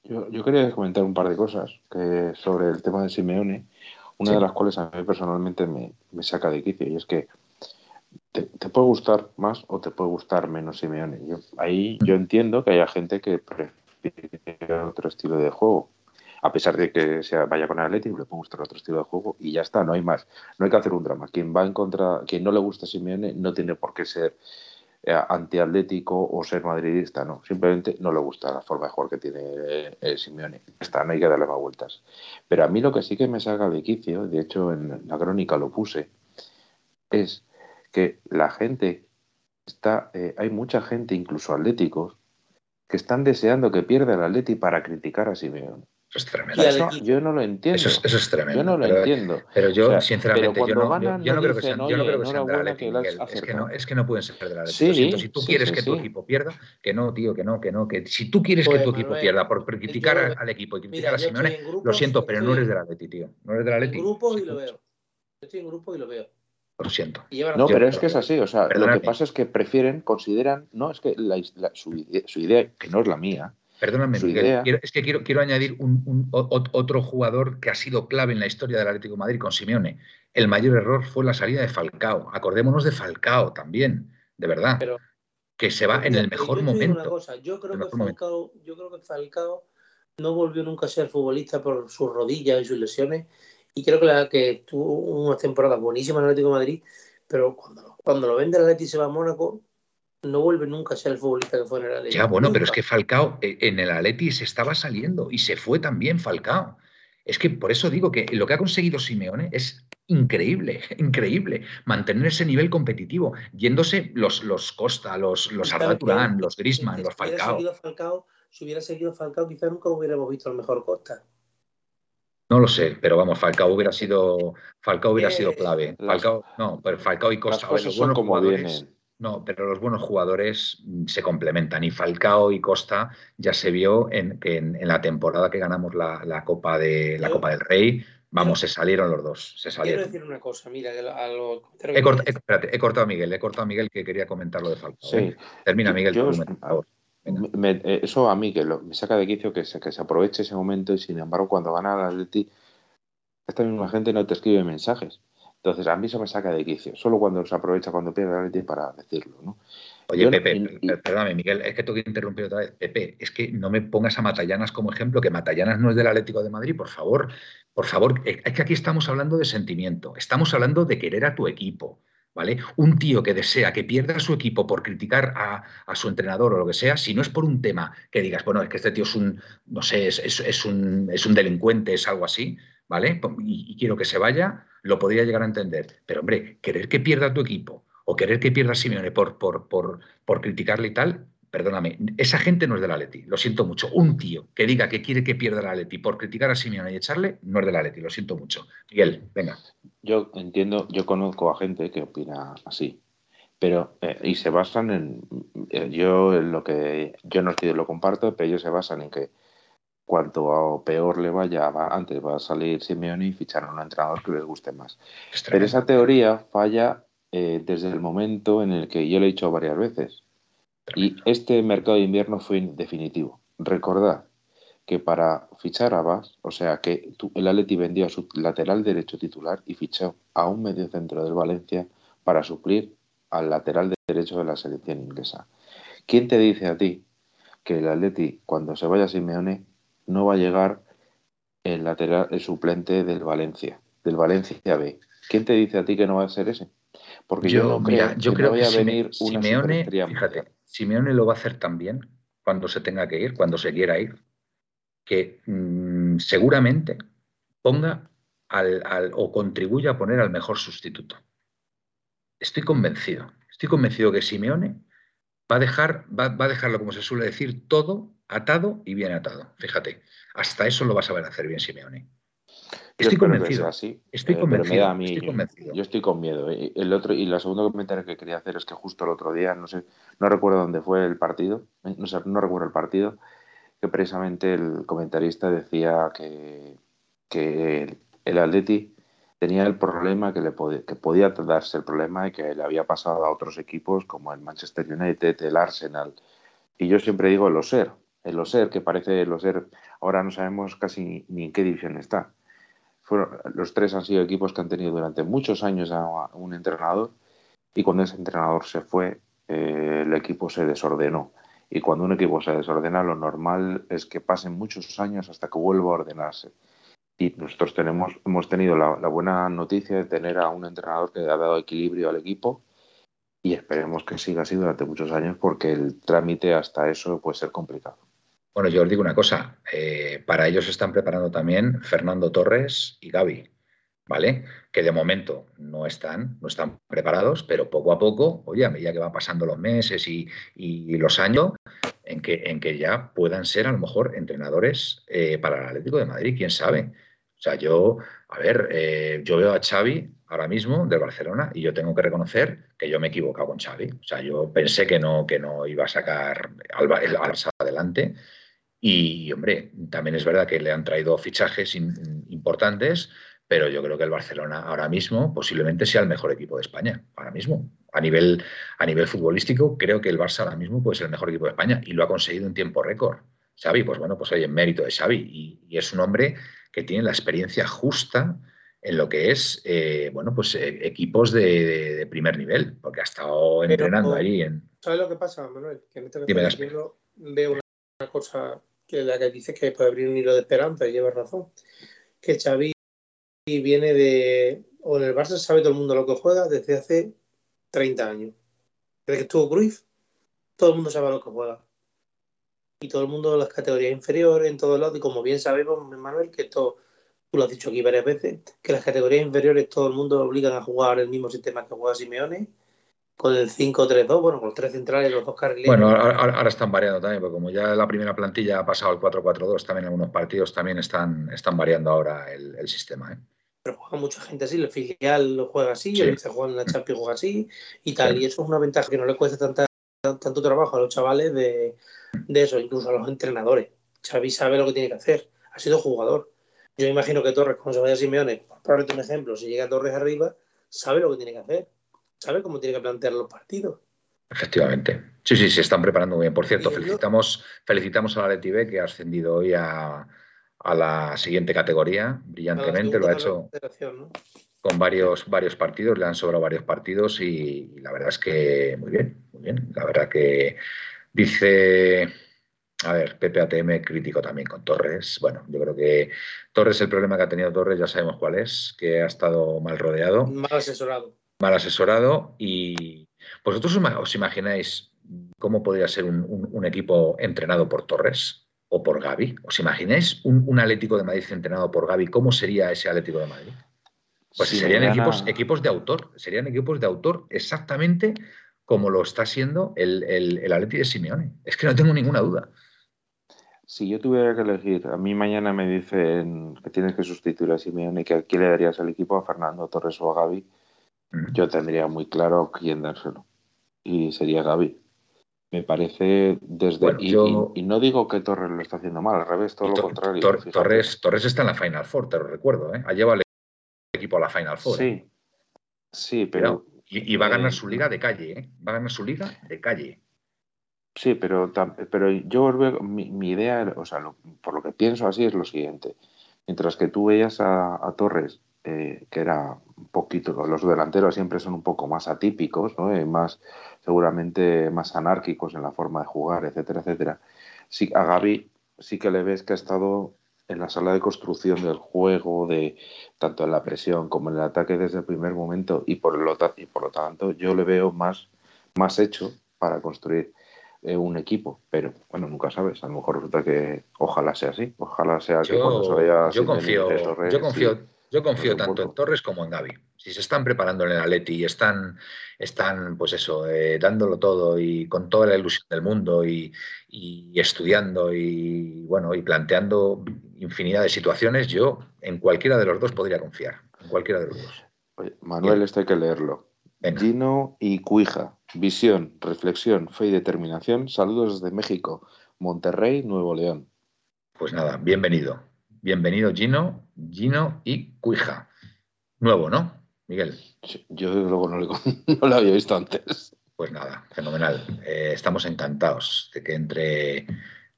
[SPEAKER 4] Yo, quería comentar un par de cosas que sobre el tema de Simeone, una de las cuales a mí personalmente me, me saca de quicio, y es que te, puede gustar más o te puede gustar menos Simeone. Yo, ahí yo entiendo que haya gente que prefiere otro estilo de juego. A pesar de que se vaya con el Atlético, le puede gustar otro estilo de juego y ya está, no hay más. No hay que hacer un drama. Quien va en contra, quien no le gusta Simeone no tiene por qué ser antiatlético o ser madridista, no. Simplemente no le gusta la forma de jugar que tiene eh, Simeone. Está, no hay que darle más vueltas. Pero a mí lo que sí que me saca de quicio, de hecho en la crónica lo puse, es que la gente está, eh, hay mucha gente, incluso atléticos, que están deseando que pierda el Atleti para criticar a Simeone.
[SPEAKER 1] Eso es tremendo.
[SPEAKER 4] Eso yo no lo entiendo.
[SPEAKER 1] Eso es, eso es tremendo.
[SPEAKER 4] yo no lo
[SPEAKER 1] pero,
[SPEAKER 4] entiendo.
[SPEAKER 1] pero yo,
[SPEAKER 4] O sea,
[SPEAKER 1] sinceramente,
[SPEAKER 4] pero
[SPEAKER 1] yo no,
[SPEAKER 4] ganan,
[SPEAKER 1] yo, yo no
[SPEAKER 4] no
[SPEAKER 1] creo que sean, yo no
[SPEAKER 4] "Oye,
[SPEAKER 1] creo que sean
[SPEAKER 4] que lo has
[SPEAKER 1] Miguel. Es que, no,
[SPEAKER 4] acertado".
[SPEAKER 1] es que no pueden ser del Atleti.
[SPEAKER 4] Sí,
[SPEAKER 1] Lo siento, si tú
[SPEAKER 4] sí,
[SPEAKER 1] quieres
[SPEAKER 4] sí,
[SPEAKER 1] que tu
[SPEAKER 4] sí.
[SPEAKER 1] equipo pierda, que no, tío, que no, que no. Que si tú quieres
[SPEAKER 3] Pues,
[SPEAKER 1] que tu equipo pierda por criticar
[SPEAKER 3] yo-
[SPEAKER 1] al, al equipo y criticar
[SPEAKER 3] Mira,
[SPEAKER 1] a Simeone,
[SPEAKER 3] en grupos,
[SPEAKER 1] lo siento, pero no eres del Atleti, tío. No eres del
[SPEAKER 3] en
[SPEAKER 1] Atleti.
[SPEAKER 3] grupos y
[SPEAKER 1] Sí,
[SPEAKER 3] lo veo. Yo estoy en grupos y lo veo.
[SPEAKER 1] Lo siento.
[SPEAKER 4] No, pero es que es así, o sea, lo que pasa es que prefieren, consideran, no, es que la- la- su idea, que no es la mía,
[SPEAKER 1] Perdóname,
[SPEAKER 4] Su
[SPEAKER 1] Miguel. quiero- es que quiero, quiero añadir un- otro jugador que ha sido clave en la historia del Atlético de Madrid con Simeone. El mayor error fue la salida de Falcao. Acordémonos de Falcao también, de verdad.
[SPEAKER 3] Pero-
[SPEAKER 1] que se va en el mejor
[SPEAKER 3] yo una
[SPEAKER 1] momento.
[SPEAKER 3] cosa, yo creo que. Falcao, yo creo que Falcao no volvió nunca a ser futbolista por sus rodillas y sus lesiones. Y creo que, la, que tuvo unas temporadas buenísimas en el Atlético de Madrid, pero cuando, cuando lo vende el Atlético y se va a Mónaco, no vuelve nunca a ser el futbolista que fue en el Atlético.
[SPEAKER 1] Ya, bueno, pero es que Falcao eh, en el Atleti se estaba saliendo y se fue también Falcao. Es que por eso digo que lo que ha conseguido Simeone es increíble, increíble. Mantener ese nivel competitivo, yéndose los, los Costa, los, los
[SPEAKER 3] ¿Sabes
[SPEAKER 1] Arda? Turán, los Grisman,
[SPEAKER 3] Si
[SPEAKER 1] los
[SPEAKER 3] hubiera
[SPEAKER 1] Falcao.
[SPEAKER 3] seguido Falcao, si hubiera seguido Falcao, quizás nunca hubiéramos visto el mejor Costa.
[SPEAKER 1] No lo sé, pero vamos, Falcao hubiera sido, Falcao hubiera
[SPEAKER 3] Eh,
[SPEAKER 1] sido clave.
[SPEAKER 4] las-
[SPEAKER 1] Falcao, no, pero Falcao y
[SPEAKER 4] las
[SPEAKER 1] Costa, ver,
[SPEAKER 4] cosas son
[SPEAKER 1] buenos
[SPEAKER 4] como
[SPEAKER 1] jugadores,
[SPEAKER 4] vienen.
[SPEAKER 1] No, pero los buenos jugadores mm, se complementan y Falcao y Costa ya se vio en, que en, en la temporada que ganamos la, la Copa de la
[SPEAKER 3] Yo-
[SPEAKER 1] Copa del Rey, vamos, se salieron los dos, se
[SPEAKER 3] Quiero
[SPEAKER 1] salieron.
[SPEAKER 3] decir una cosa, mira, a los
[SPEAKER 1] He, cort- he- espérate, he cortado a Miguel, he cortado a Miguel que quería comentar lo de Falcao.
[SPEAKER 4] Sí.
[SPEAKER 1] ¿eh? Termina, Miguel,
[SPEAKER 4] yo. Me- eh, eso a mí que lo- me saca de quicio que se, que se aproveche ese momento y sin embargo cuando gana el Atleti esta misma gente no te escribe mensajes. Entonces a mí eso me saca de quicio. Solo cuando se aprovecha cuando pierde el Atleti para decirlo, ¿no?
[SPEAKER 1] Oye,
[SPEAKER 4] Yo
[SPEAKER 1] Pepe,
[SPEAKER 4] y-
[SPEAKER 1] per- perdóname, Miguel, es que tengo que interrumpir otra vez. Pepe, es que no me pongas a Matallanas como ejemplo, que Matallanas no es del Atlético de Madrid, por favor. Por favor, eh, es que aquí estamos hablando de sentimiento, estamos hablando de querer a tu equipo, ¿vale? Un tío que desea que pierda a su equipo por criticar a, a su entrenador o lo que sea, si no es por un tema que digas, bueno, es que este tío es un, no sé, es, es- es un, es un delincuente, es algo así, ¿vale? Y, quiero que se vaya, lo podría llegar a entender. Pero, hombre, querer que pierda tu equipo o querer que pierda a Simeone por, por, por, por criticarle y tal, perdóname, esa gente no es del Atleti, lo siento mucho. Un tío que diga que quiere que pierda el Atleti por criticar a Simeone y echarle, no es del Atleti, lo siento mucho. Miguel, venga.
[SPEAKER 4] Yo entiendo, yo conozco a gente que opina así, pero eh, y se basan en eh, yo en lo que yo no estoy lo comparto, pero ellos se basan en que cuanto a peor le vaya, va- antes va a salir Simeone y fichar a un entrenador que les guste más. Pero
[SPEAKER 1] tremendo.
[SPEAKER 4] esa teoría falla eh, desde el momento en el que yo lo he dicho varias veces. Y este mercado de invierno fue definitivo. Recordad que para fichar a Bas, o sea que el Atleti vendió a su lateral derecho titular y fichó a un mediocentro del Valencia para suplir al lateral derecho de la selección inglesa. ¿Quién te dice a ti que el Atleti, cuando se vaya Simeone, no va a llegar el lateral, el suplente del Valencia, del Valencia B? ¿Quién te dice a ti que no va a ser ese? Porque yo, no
[SPEAKER 1] mira,
[SPEAKER 4] creo
[SPEAKER 1] yo
[SPEAKER 4] que
[SPEAKER 1] creo
[SPEAKER 4] no vaya
[SPEAKER 1] que
[SPEAKER 4] a venir
[SPEAKER 1] Simeone, fíjate. Simeone lo va a hacer también cuando se tenga que ir, cuando se quiera ir, que mm, seguramente ponga al, al- o contribuya a poner al mejor sustituto. Estoy convencido, estoy convencido que Simeone va a dejar, va, va a dejarlo, como se suele decir, todo atado y bien atado. Fíjate, hasta eso lo va a saber hacer bien Simeone. Estoy convencido.
[SPEAKER 4] así,
[SPEAKER 1] Estoy
[SPEAKER 4] eh,
[SPEAKER 1] convencido,
[SPEAKER 4] mí,
[SPEAKER 1] estoy convencido.
[SPEAKER 4] Yo, estoy con miedo. eh. El otro, y la segunda comentario que quería hacer es que justo el otro día, no sé, no recuerdo dónde fue el partido, eh, no, sé, no recuerdo el partido, que precisamente el comentarista decía que, que el, el Atleti tenía el problema que le podía, que podía darse el problema y que le había pasado a otros equipos como el Manchester United, el Arsenal. Y yo siempre digo el Oser, el Oser, que parece el Oser, ahora no sabemos casi ni en qué división está los tres han sido equipos que han tenido durante muchos años a un entrenador y cuando ese entrenador se fue, eh, el equipo se desordenó. Y cuando un equipo se desordena, lo normal es que pasen muchos años hasta que vuelva a ordenarse. Y nosotros tenemos, hemos tenido la, la buena noticia de tener a un entrenador que ha dado equilibrio al equipo y esperemos que siga así durante muchos años porque el trámite hasta eso puede ser complicado.
[SPEAKER 1] Bueno, yo os digo una cosa, eh, para ellos están preparando también Fernando Torres y Gaby, ¿vale? Que de momento no están, no están preparados, pero poco a poco, oye, a medida que van pasando los meses y, los años, en que, en que ya puedan ser a lo mejor entrenadores eh, para el Atlético de Madrid, quién sabe. O sea, yo, a ver, eh, yo veo a Xavi ahora mismo del Barcelona y yo tengo que reconocer que yo me he equivocado con Xavi. O sea, yo pensé que no, que no iba a sacar al, Barça adelante y, hombre, también es verdad que le han traído fichajes importantes, pero yo creo que el Barcelona ahora mismo posiblemente sea el mejor equipo de España, ahora mismo. A nivel, a nivel futbolístico, creo que el Barça ahora mismo puede ser el mejor equipo de España y lo ha conseguido en tiempo récord. Xavi, pues bueno, pues hay en mérito de Xavi y, es un hombre que tiene la experiencia justa en lo que es, eh, bueno, pues eh, equipos de, primer nivel, porque ha estado entrenando ahí en...
[SPEAKER 3] ¿Sabes lo que pasa, Manuel? Que en este veo una cosa que la que dice que puede abrir un hilo de esperanza y lleva razón, que Xavi viene de. O en el Barça sabe todo el mundo lo que juega desde hace 30 años. Desde que estuvo Cruyff, todo el mundo sabe lo que juega. Y todo el mundo las categorías inferiores, en todos lados. Y como bien sabemos, Manuel, que esto, tú lo has dicho aquí varias veces, que las categorías inferiores todo el mundo obligan a jugar el mismo sistema que juega Simeone con el 5-3-2, bueno, con los tres centrales los dos carriles.
[SPEAKER 1] Bueno, ahora, están variando también, porque como ya la primera plantilla ha pasado al 4-4-2, también algunos partidos también están, están variando ahora el, sistema. ¿eh?
[SPEAKER 3] pero juega mucha gente así, el filial lo juega así, el el juega en la Champions juega así y tal. Y eso es una ventaja que no le cuesta tanta, tanto trabajo a los chavales de, eso, incluso a los entrenadores. Xavi sabe lo que tiene que hacer, ha sido jugador. Yo imagino que Torres, cuando se vaya a Simeone, por ponerte un ejemplo, si llega Torres arriba, sabe lo que tiene que hacer, sabe cómo tiene que plantear los partidos.
[SPEAKER 1] Efectivamente. Sí, sí, se están preparando muy bien. Por cierto, felicitamos, felicitamos a la Leti que ha ascendido hoy a, a la siguiente categoría brillantemente, lo ha hecho con varios, varios partidos, le han sobrado varios partidos y, la verdad es que muy bien, muy bien. La verdad que dice, a ver, PPATM crítico también con Torres. Bueno, yo creo que Torres, el problema que ha tenido Torres, ya sabemos cuál es, que ha estado mal rodeado.
[SPEAKER 3] Mal asesorado.
[SPEAKER 1] Mal asesorado y vosotros os imagináis cómo podría ser un equipo entrenado por Torres o por Gaby. ¿Os imagináis un, Atlético de Madrid entrenado por Gaby? ¿Cómo sería ese Atlético de Madrid? Pues serían equipos, equipos de autor, serían equipos de autor exactamente como lo está siendo el, el, el Atleti de Simeone. Es que no tengo ninguna duda.
[SPEAKER 4] Si yo tuviera que elegir, a mí mañana me dicen que tienes que sustituir a Simeone y que aquí le darías al equipo a Fernando Torres o a Gaby. Yo tendría muy claro quién dárselo. Y sería Gaby. Me parece desde. y, no digo que Torres lo está haciendo mal, al revés, todo lo contrario.
[SPEAKER 1] Torres, Torres está en la Final Four, te lo recuerdo, ¿eh? Ha llevado el equipo a la Final Four.
[SPEAKER 4] Sí, ¿eh? sí, pero.
[SPEAKER 1] y, va a ganar su liga de calle, ¿eh? Va a ganar su liga de calle.
[SPEAKER 4] Sí, pero, pero yo mi, mi idea, o sea, por lo que pienso así es lo siguiente. Mientras que tú veías a, a Torres eh, que era un poquito, los delanteros siempre son un poco más atípicos, ¿no? Eh, más, seguramente más anárquicos en la forma de jugar, etcétera, etcétera. Sí, a Gaby sí que le ves que ha estado en la sala de construcción del juego, de tanto en la presión como en el ataque desde el primer momento, y por lo, y por lo tanto yo le veo más, más hecho para construir eh, un equipo, pero bueno, nunca sabes, a lo mejor resulta que ojalá sea así, ojalá sea que cuando se vaya
[SPEAKER 1] yo confío, yo confío, yo confío tanto en Torres como en Gaby. Si se están preparando en el Atleti y están, están pues eso, eh, dándolo todo y con toda la ilusión del mundo y, estudiando y bueno, y planteando infinidad de situaciones, yo en cualquiera de los dos podría confiar. En cualquiera de los dos.
[SPEAKER 4] Manuel, esto hay que leerlo. Gino y Cuija. Visión, reflexión, fe y determinación. Saludos desde México, Monterrey, Nuevo León.
[SPEAKER 1] Pues nada, bienvenido. Bienvenido Gino, Gino y Cuija. Nuevo, ¿no, Miguel?
[SPEAKER 4] Yo luego no, lo había visto antes.
[SPEAKER 1] Pues nada, fenomenal. Eh, estamos encantados de que entre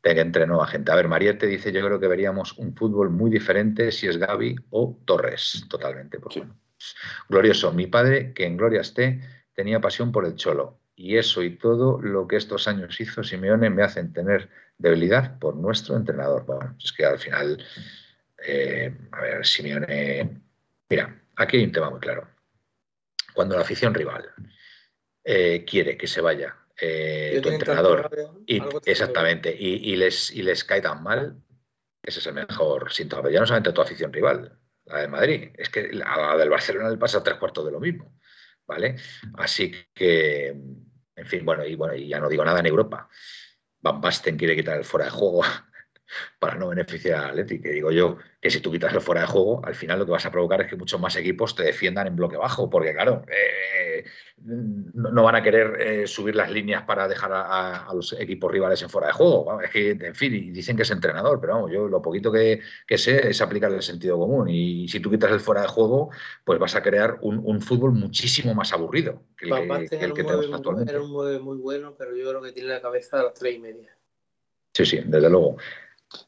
[SPEAKER 1] de que entre nueva gente. A ver, Mariette dice, yo creo que veríamos un fútbol muy diferente si es Gaby o Torres, totalmente. glorioso. Mi padre, que en gloria esté, tenía pasión por el cholo. Y eso y todo lo que estos años hizo Simeone me hacen tener debilidad por nuestro entrenador. Bueno, es que al final, eh, a ver, Simeone. Mira, aquí hay un tema muy claro. Cuando la afición rival eh, quiere que se vaya eh, tu entrenador, y, exactamente, y, les, y les cae tan mal, ese es el mejor síntoma. Pero ya no solamente tu afición rival, la del Madrid. Es que a la del Barcelona le pasa tres cuartos de lo mismo. ¿Vale? Así que, en fin, bueno, y bueno, y ya no digo nada en Europa. Van Basten quiere quitar el fuera de juego para no beneficiar al Atlético. Que digo yo que si tú quitas el fuera de juego, al final lo que vas a provocar es que muchos más equipos te defiendan en bloque bajo, porque claro, eh, no, van a querer eh, subir las líneas para dejar a, los equipos rivales en fuera de juego. Es que, en fin, dicen que es entrenador, pero vamos, yo lo poquito que, sé es aplicar el sentido común. Y si tú quitas el fuera de juego, pues vas a crear un, fútbol muchísimo más aburrido que el que, tenemos actualmente.
[SPEAKER 3] Era un 9 muy bueno, pero yo creo que tiene la cabeza a las tres y media.
[SPEAKER 1] Sí, sí, desde luego.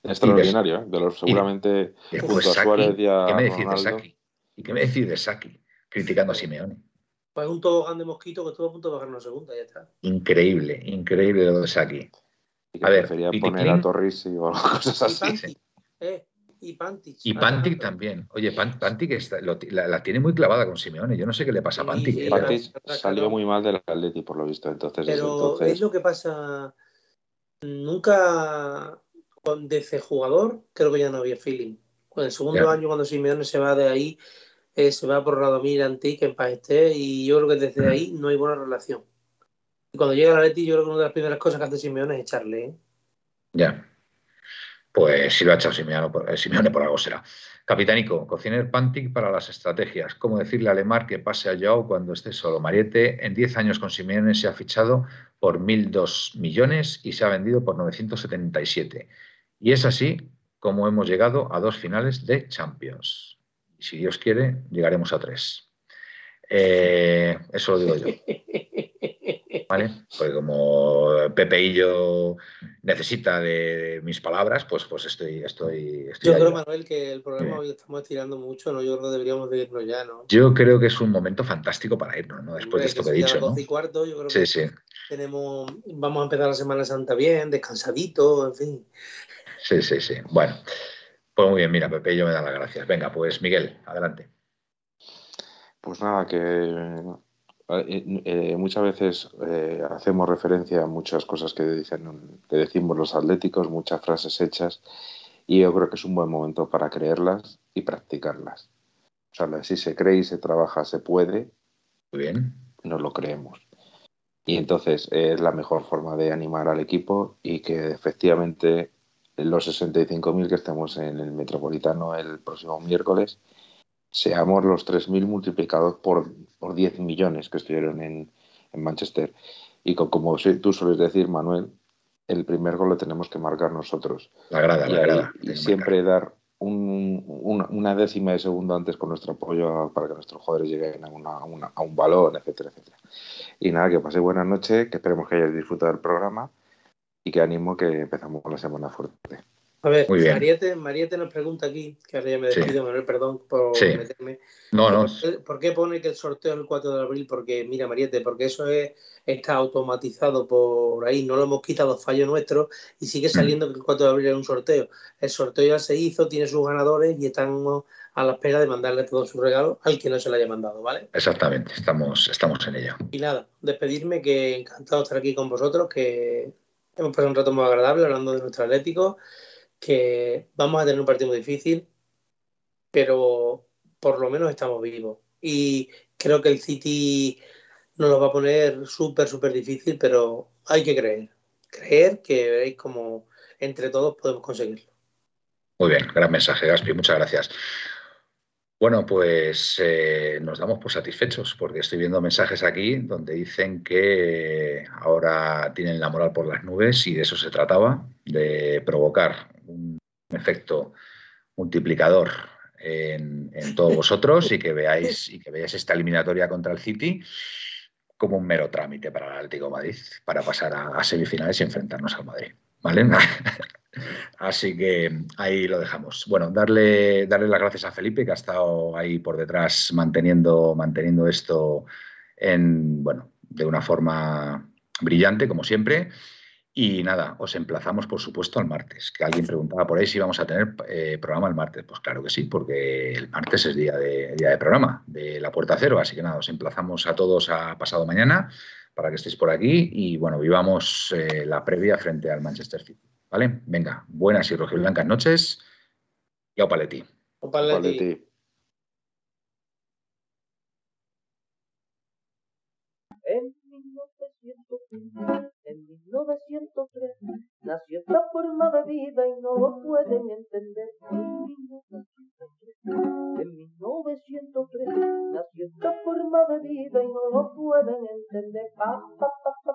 [SPEAKER 4] Extraordinario, ¿eh? de los seguramente
[SPEAKER 1] y, ¿Qué me decís de Saki? ¿Y qué me decís de Saki? Criticando a Simeone.
[SPEAKER 3] Pues un tobogán de mosquito que estuvo a punto de bajar una segunda, ya está.
[SPEAKER 1] Increíble, increíble lo de Saki.
[SPEAKER 4] A ver, prefería poner a Torres o cosas así.
[SPEAKER 3] Eh, y Pantic.
[SPEAKER 1] Y Pantic también. Oye, Pantic la, tiene muy clavada con Simeone. Yo no sé qué le pasa a Pantic.
[SPEAKER 4] Sí, Pantic salió muy mal del Atleti, por lo visto. Entonces,
[SPEAKER 3] Pero es lo que pasa. Nunca de jugador, creo que ya no había feeling. Con el segundo año, cuando Simeone se va de ahí, eh, se va por Radomir Antique en paz y yo creo que desde ahí no hay buena relación. Y cuando llega la Leti, yo creo que una de las primeras cosas que hace Simeone es echarle. ¿eh?
[SPEAKER 1] Ya. Pues si lo ha echado Simeone por, eh, Simeone por algo será. Capitánico, cociner Pantic para las estrategias. ¿Cómo decirle a Lemar que pase a Joao cuando esté solo? Mariette, en 10 años con Simeone se ha fichado por 1.002 millones y se ha vendido por 977. Y es así como hemos llegado a dos finales de Champions. Y si Dios quiere, llegaremos a tres. Eh, eso lo digo yo. ¿Vale? Pues como Pepeillo necesita de mis palabras, pues, pues estoy, estoy,
[SPEAKER 3] Yo creo, Manuel, que el programa hoy estamos estirando mucho, ¿no? Yo creo que deberíamos de irnos ya, ¿no?
[SPEAKER 1] Yo creo que es un momento fantástico para irnos, ¿no? Después de esto que, he dicho. ¿no?
[SPEAKER 3] y cuarto, yo creo sí, que sí. tenemos, vamos a empezar la Semana Santa bien, descansadito, en fin.
[SPEAKER 1] Sí, sí, sí. Bueno, pues muy bien, mira, Pepe, yo me da las gracias. Venga, pues Miguel, adelante.
[SPEAKER 4] Pues nada, que eh, eh, muchas veces eh, hacemos referencia a muchas cosas que, dicen, que decimos los atléticos, muchas frases hechas, y yo creo que es un buen momento para creerlas y practicarlas. O sea, si se cree y se trabaja, se puede.
[SPEAKER 1] Muy bien.
[SPEAKER 4] Nos lo creemos. Y entonces es la mejor forma de animar al equipo y que efectivamente los 65.000 que estemos en el Metropolitano el próximo miércoles, seamos los 3.000 multiplicados por, por 10 millones que estuvieron en, Manchester. Y como tú sueles decir, Manuel, el primer gol lo tenemos que marcar nosotros.
[SPEAKER 1] La grada, la grada.
[SPEAKER 4] Y siempre dar una décima de segundo antes con nuestro apoyo para que nuestros jugadores lleguen a, a un balón, etcétera, etcétera. Y nada, que paséis buenas noches, que esperemos que hayáis disfrutado del programa y que animo que empezamos la semana fuerte.
[SPEAKER 3] A ver, Mariette, Mariette, nos pregunta aquí, que ahora ya me despido, Manuel, perdón por meterme.
[SPEAKER 1] No, no.
[SPEAKER 3] ¿Por qué, pone que el sorteo es el 4 de abril? Porque, mira, Mariette, porque eso es, está automatizado por ahí, no lo hemos quitado fallo nuestro y sigue mm. saliendo que el 4 de abril es un sorteo. El sorteo ya se hizo, tiene sus ganadores y estamos a la espera de mandarle todos sus regalos al que no se le haya mandado, ¿vale?
[SPEAKER 1] Exactamente, estamos, estamos en ello.
[SPEAKER 3] Y nada, despedirme, que encantado de estar aquí con vosotros, que hemos pasado un rato muy agradable hablando de nuestro Atlético, que vamos a tener un partido muy difícil, pero por lo menos estamos vivos. Y creo que el City nos lo va a poner súper, súper difícil, pero hay que creer. Creer que veréis como entre todos podemos conseguirlo.
[SPEAKER 1] Muy bien, gran mensaje, Gaspi, muchas gracias. Bueno, pues eh, nos damos por satisfechos porque estoy viendo mensajes aquí donde dicen que ahora tienen la moral por las nubes y de eso se trataba, de provocar un efecto multiplicador en, todos vosotros y que veáis y que veáis esta eliminatoria contra el City como un mero trámite para el Atlético Madrid para pasar a, a semifinales y enfrentarnos al Madrid. ¿Vale? Así que ahí lo dejamos. Bueno, darle, darle las gracias a Felipe, que ha estado ahí por detrás manteniendo, manteniendo esto en, bueno, de una forma brillante, como siempre. Y nada, os emplazamos, por supuesto, al martes. Que alguien preguntaba por ahí si vamos a tener eh, programa el martes. Pues claro que sí, porque el martes es día de, día de programa, de la puerta cero. Así que nada, os emplazamos a todos a pasado mañana para que estéis por aquí y bueno, vivamos eh, la previa frente al Manchester City. ¿Vale? Venga, buenas y rojiblancas noches y au paletti.
[SPEAKER 3] En 1903,
[SPEAKER 7] en 1903 nació esta forma de vida y no lo pueden entender. En 1903, en 1903 nació esta forma de vida y no lo pueden entender. Pa, pa, pa,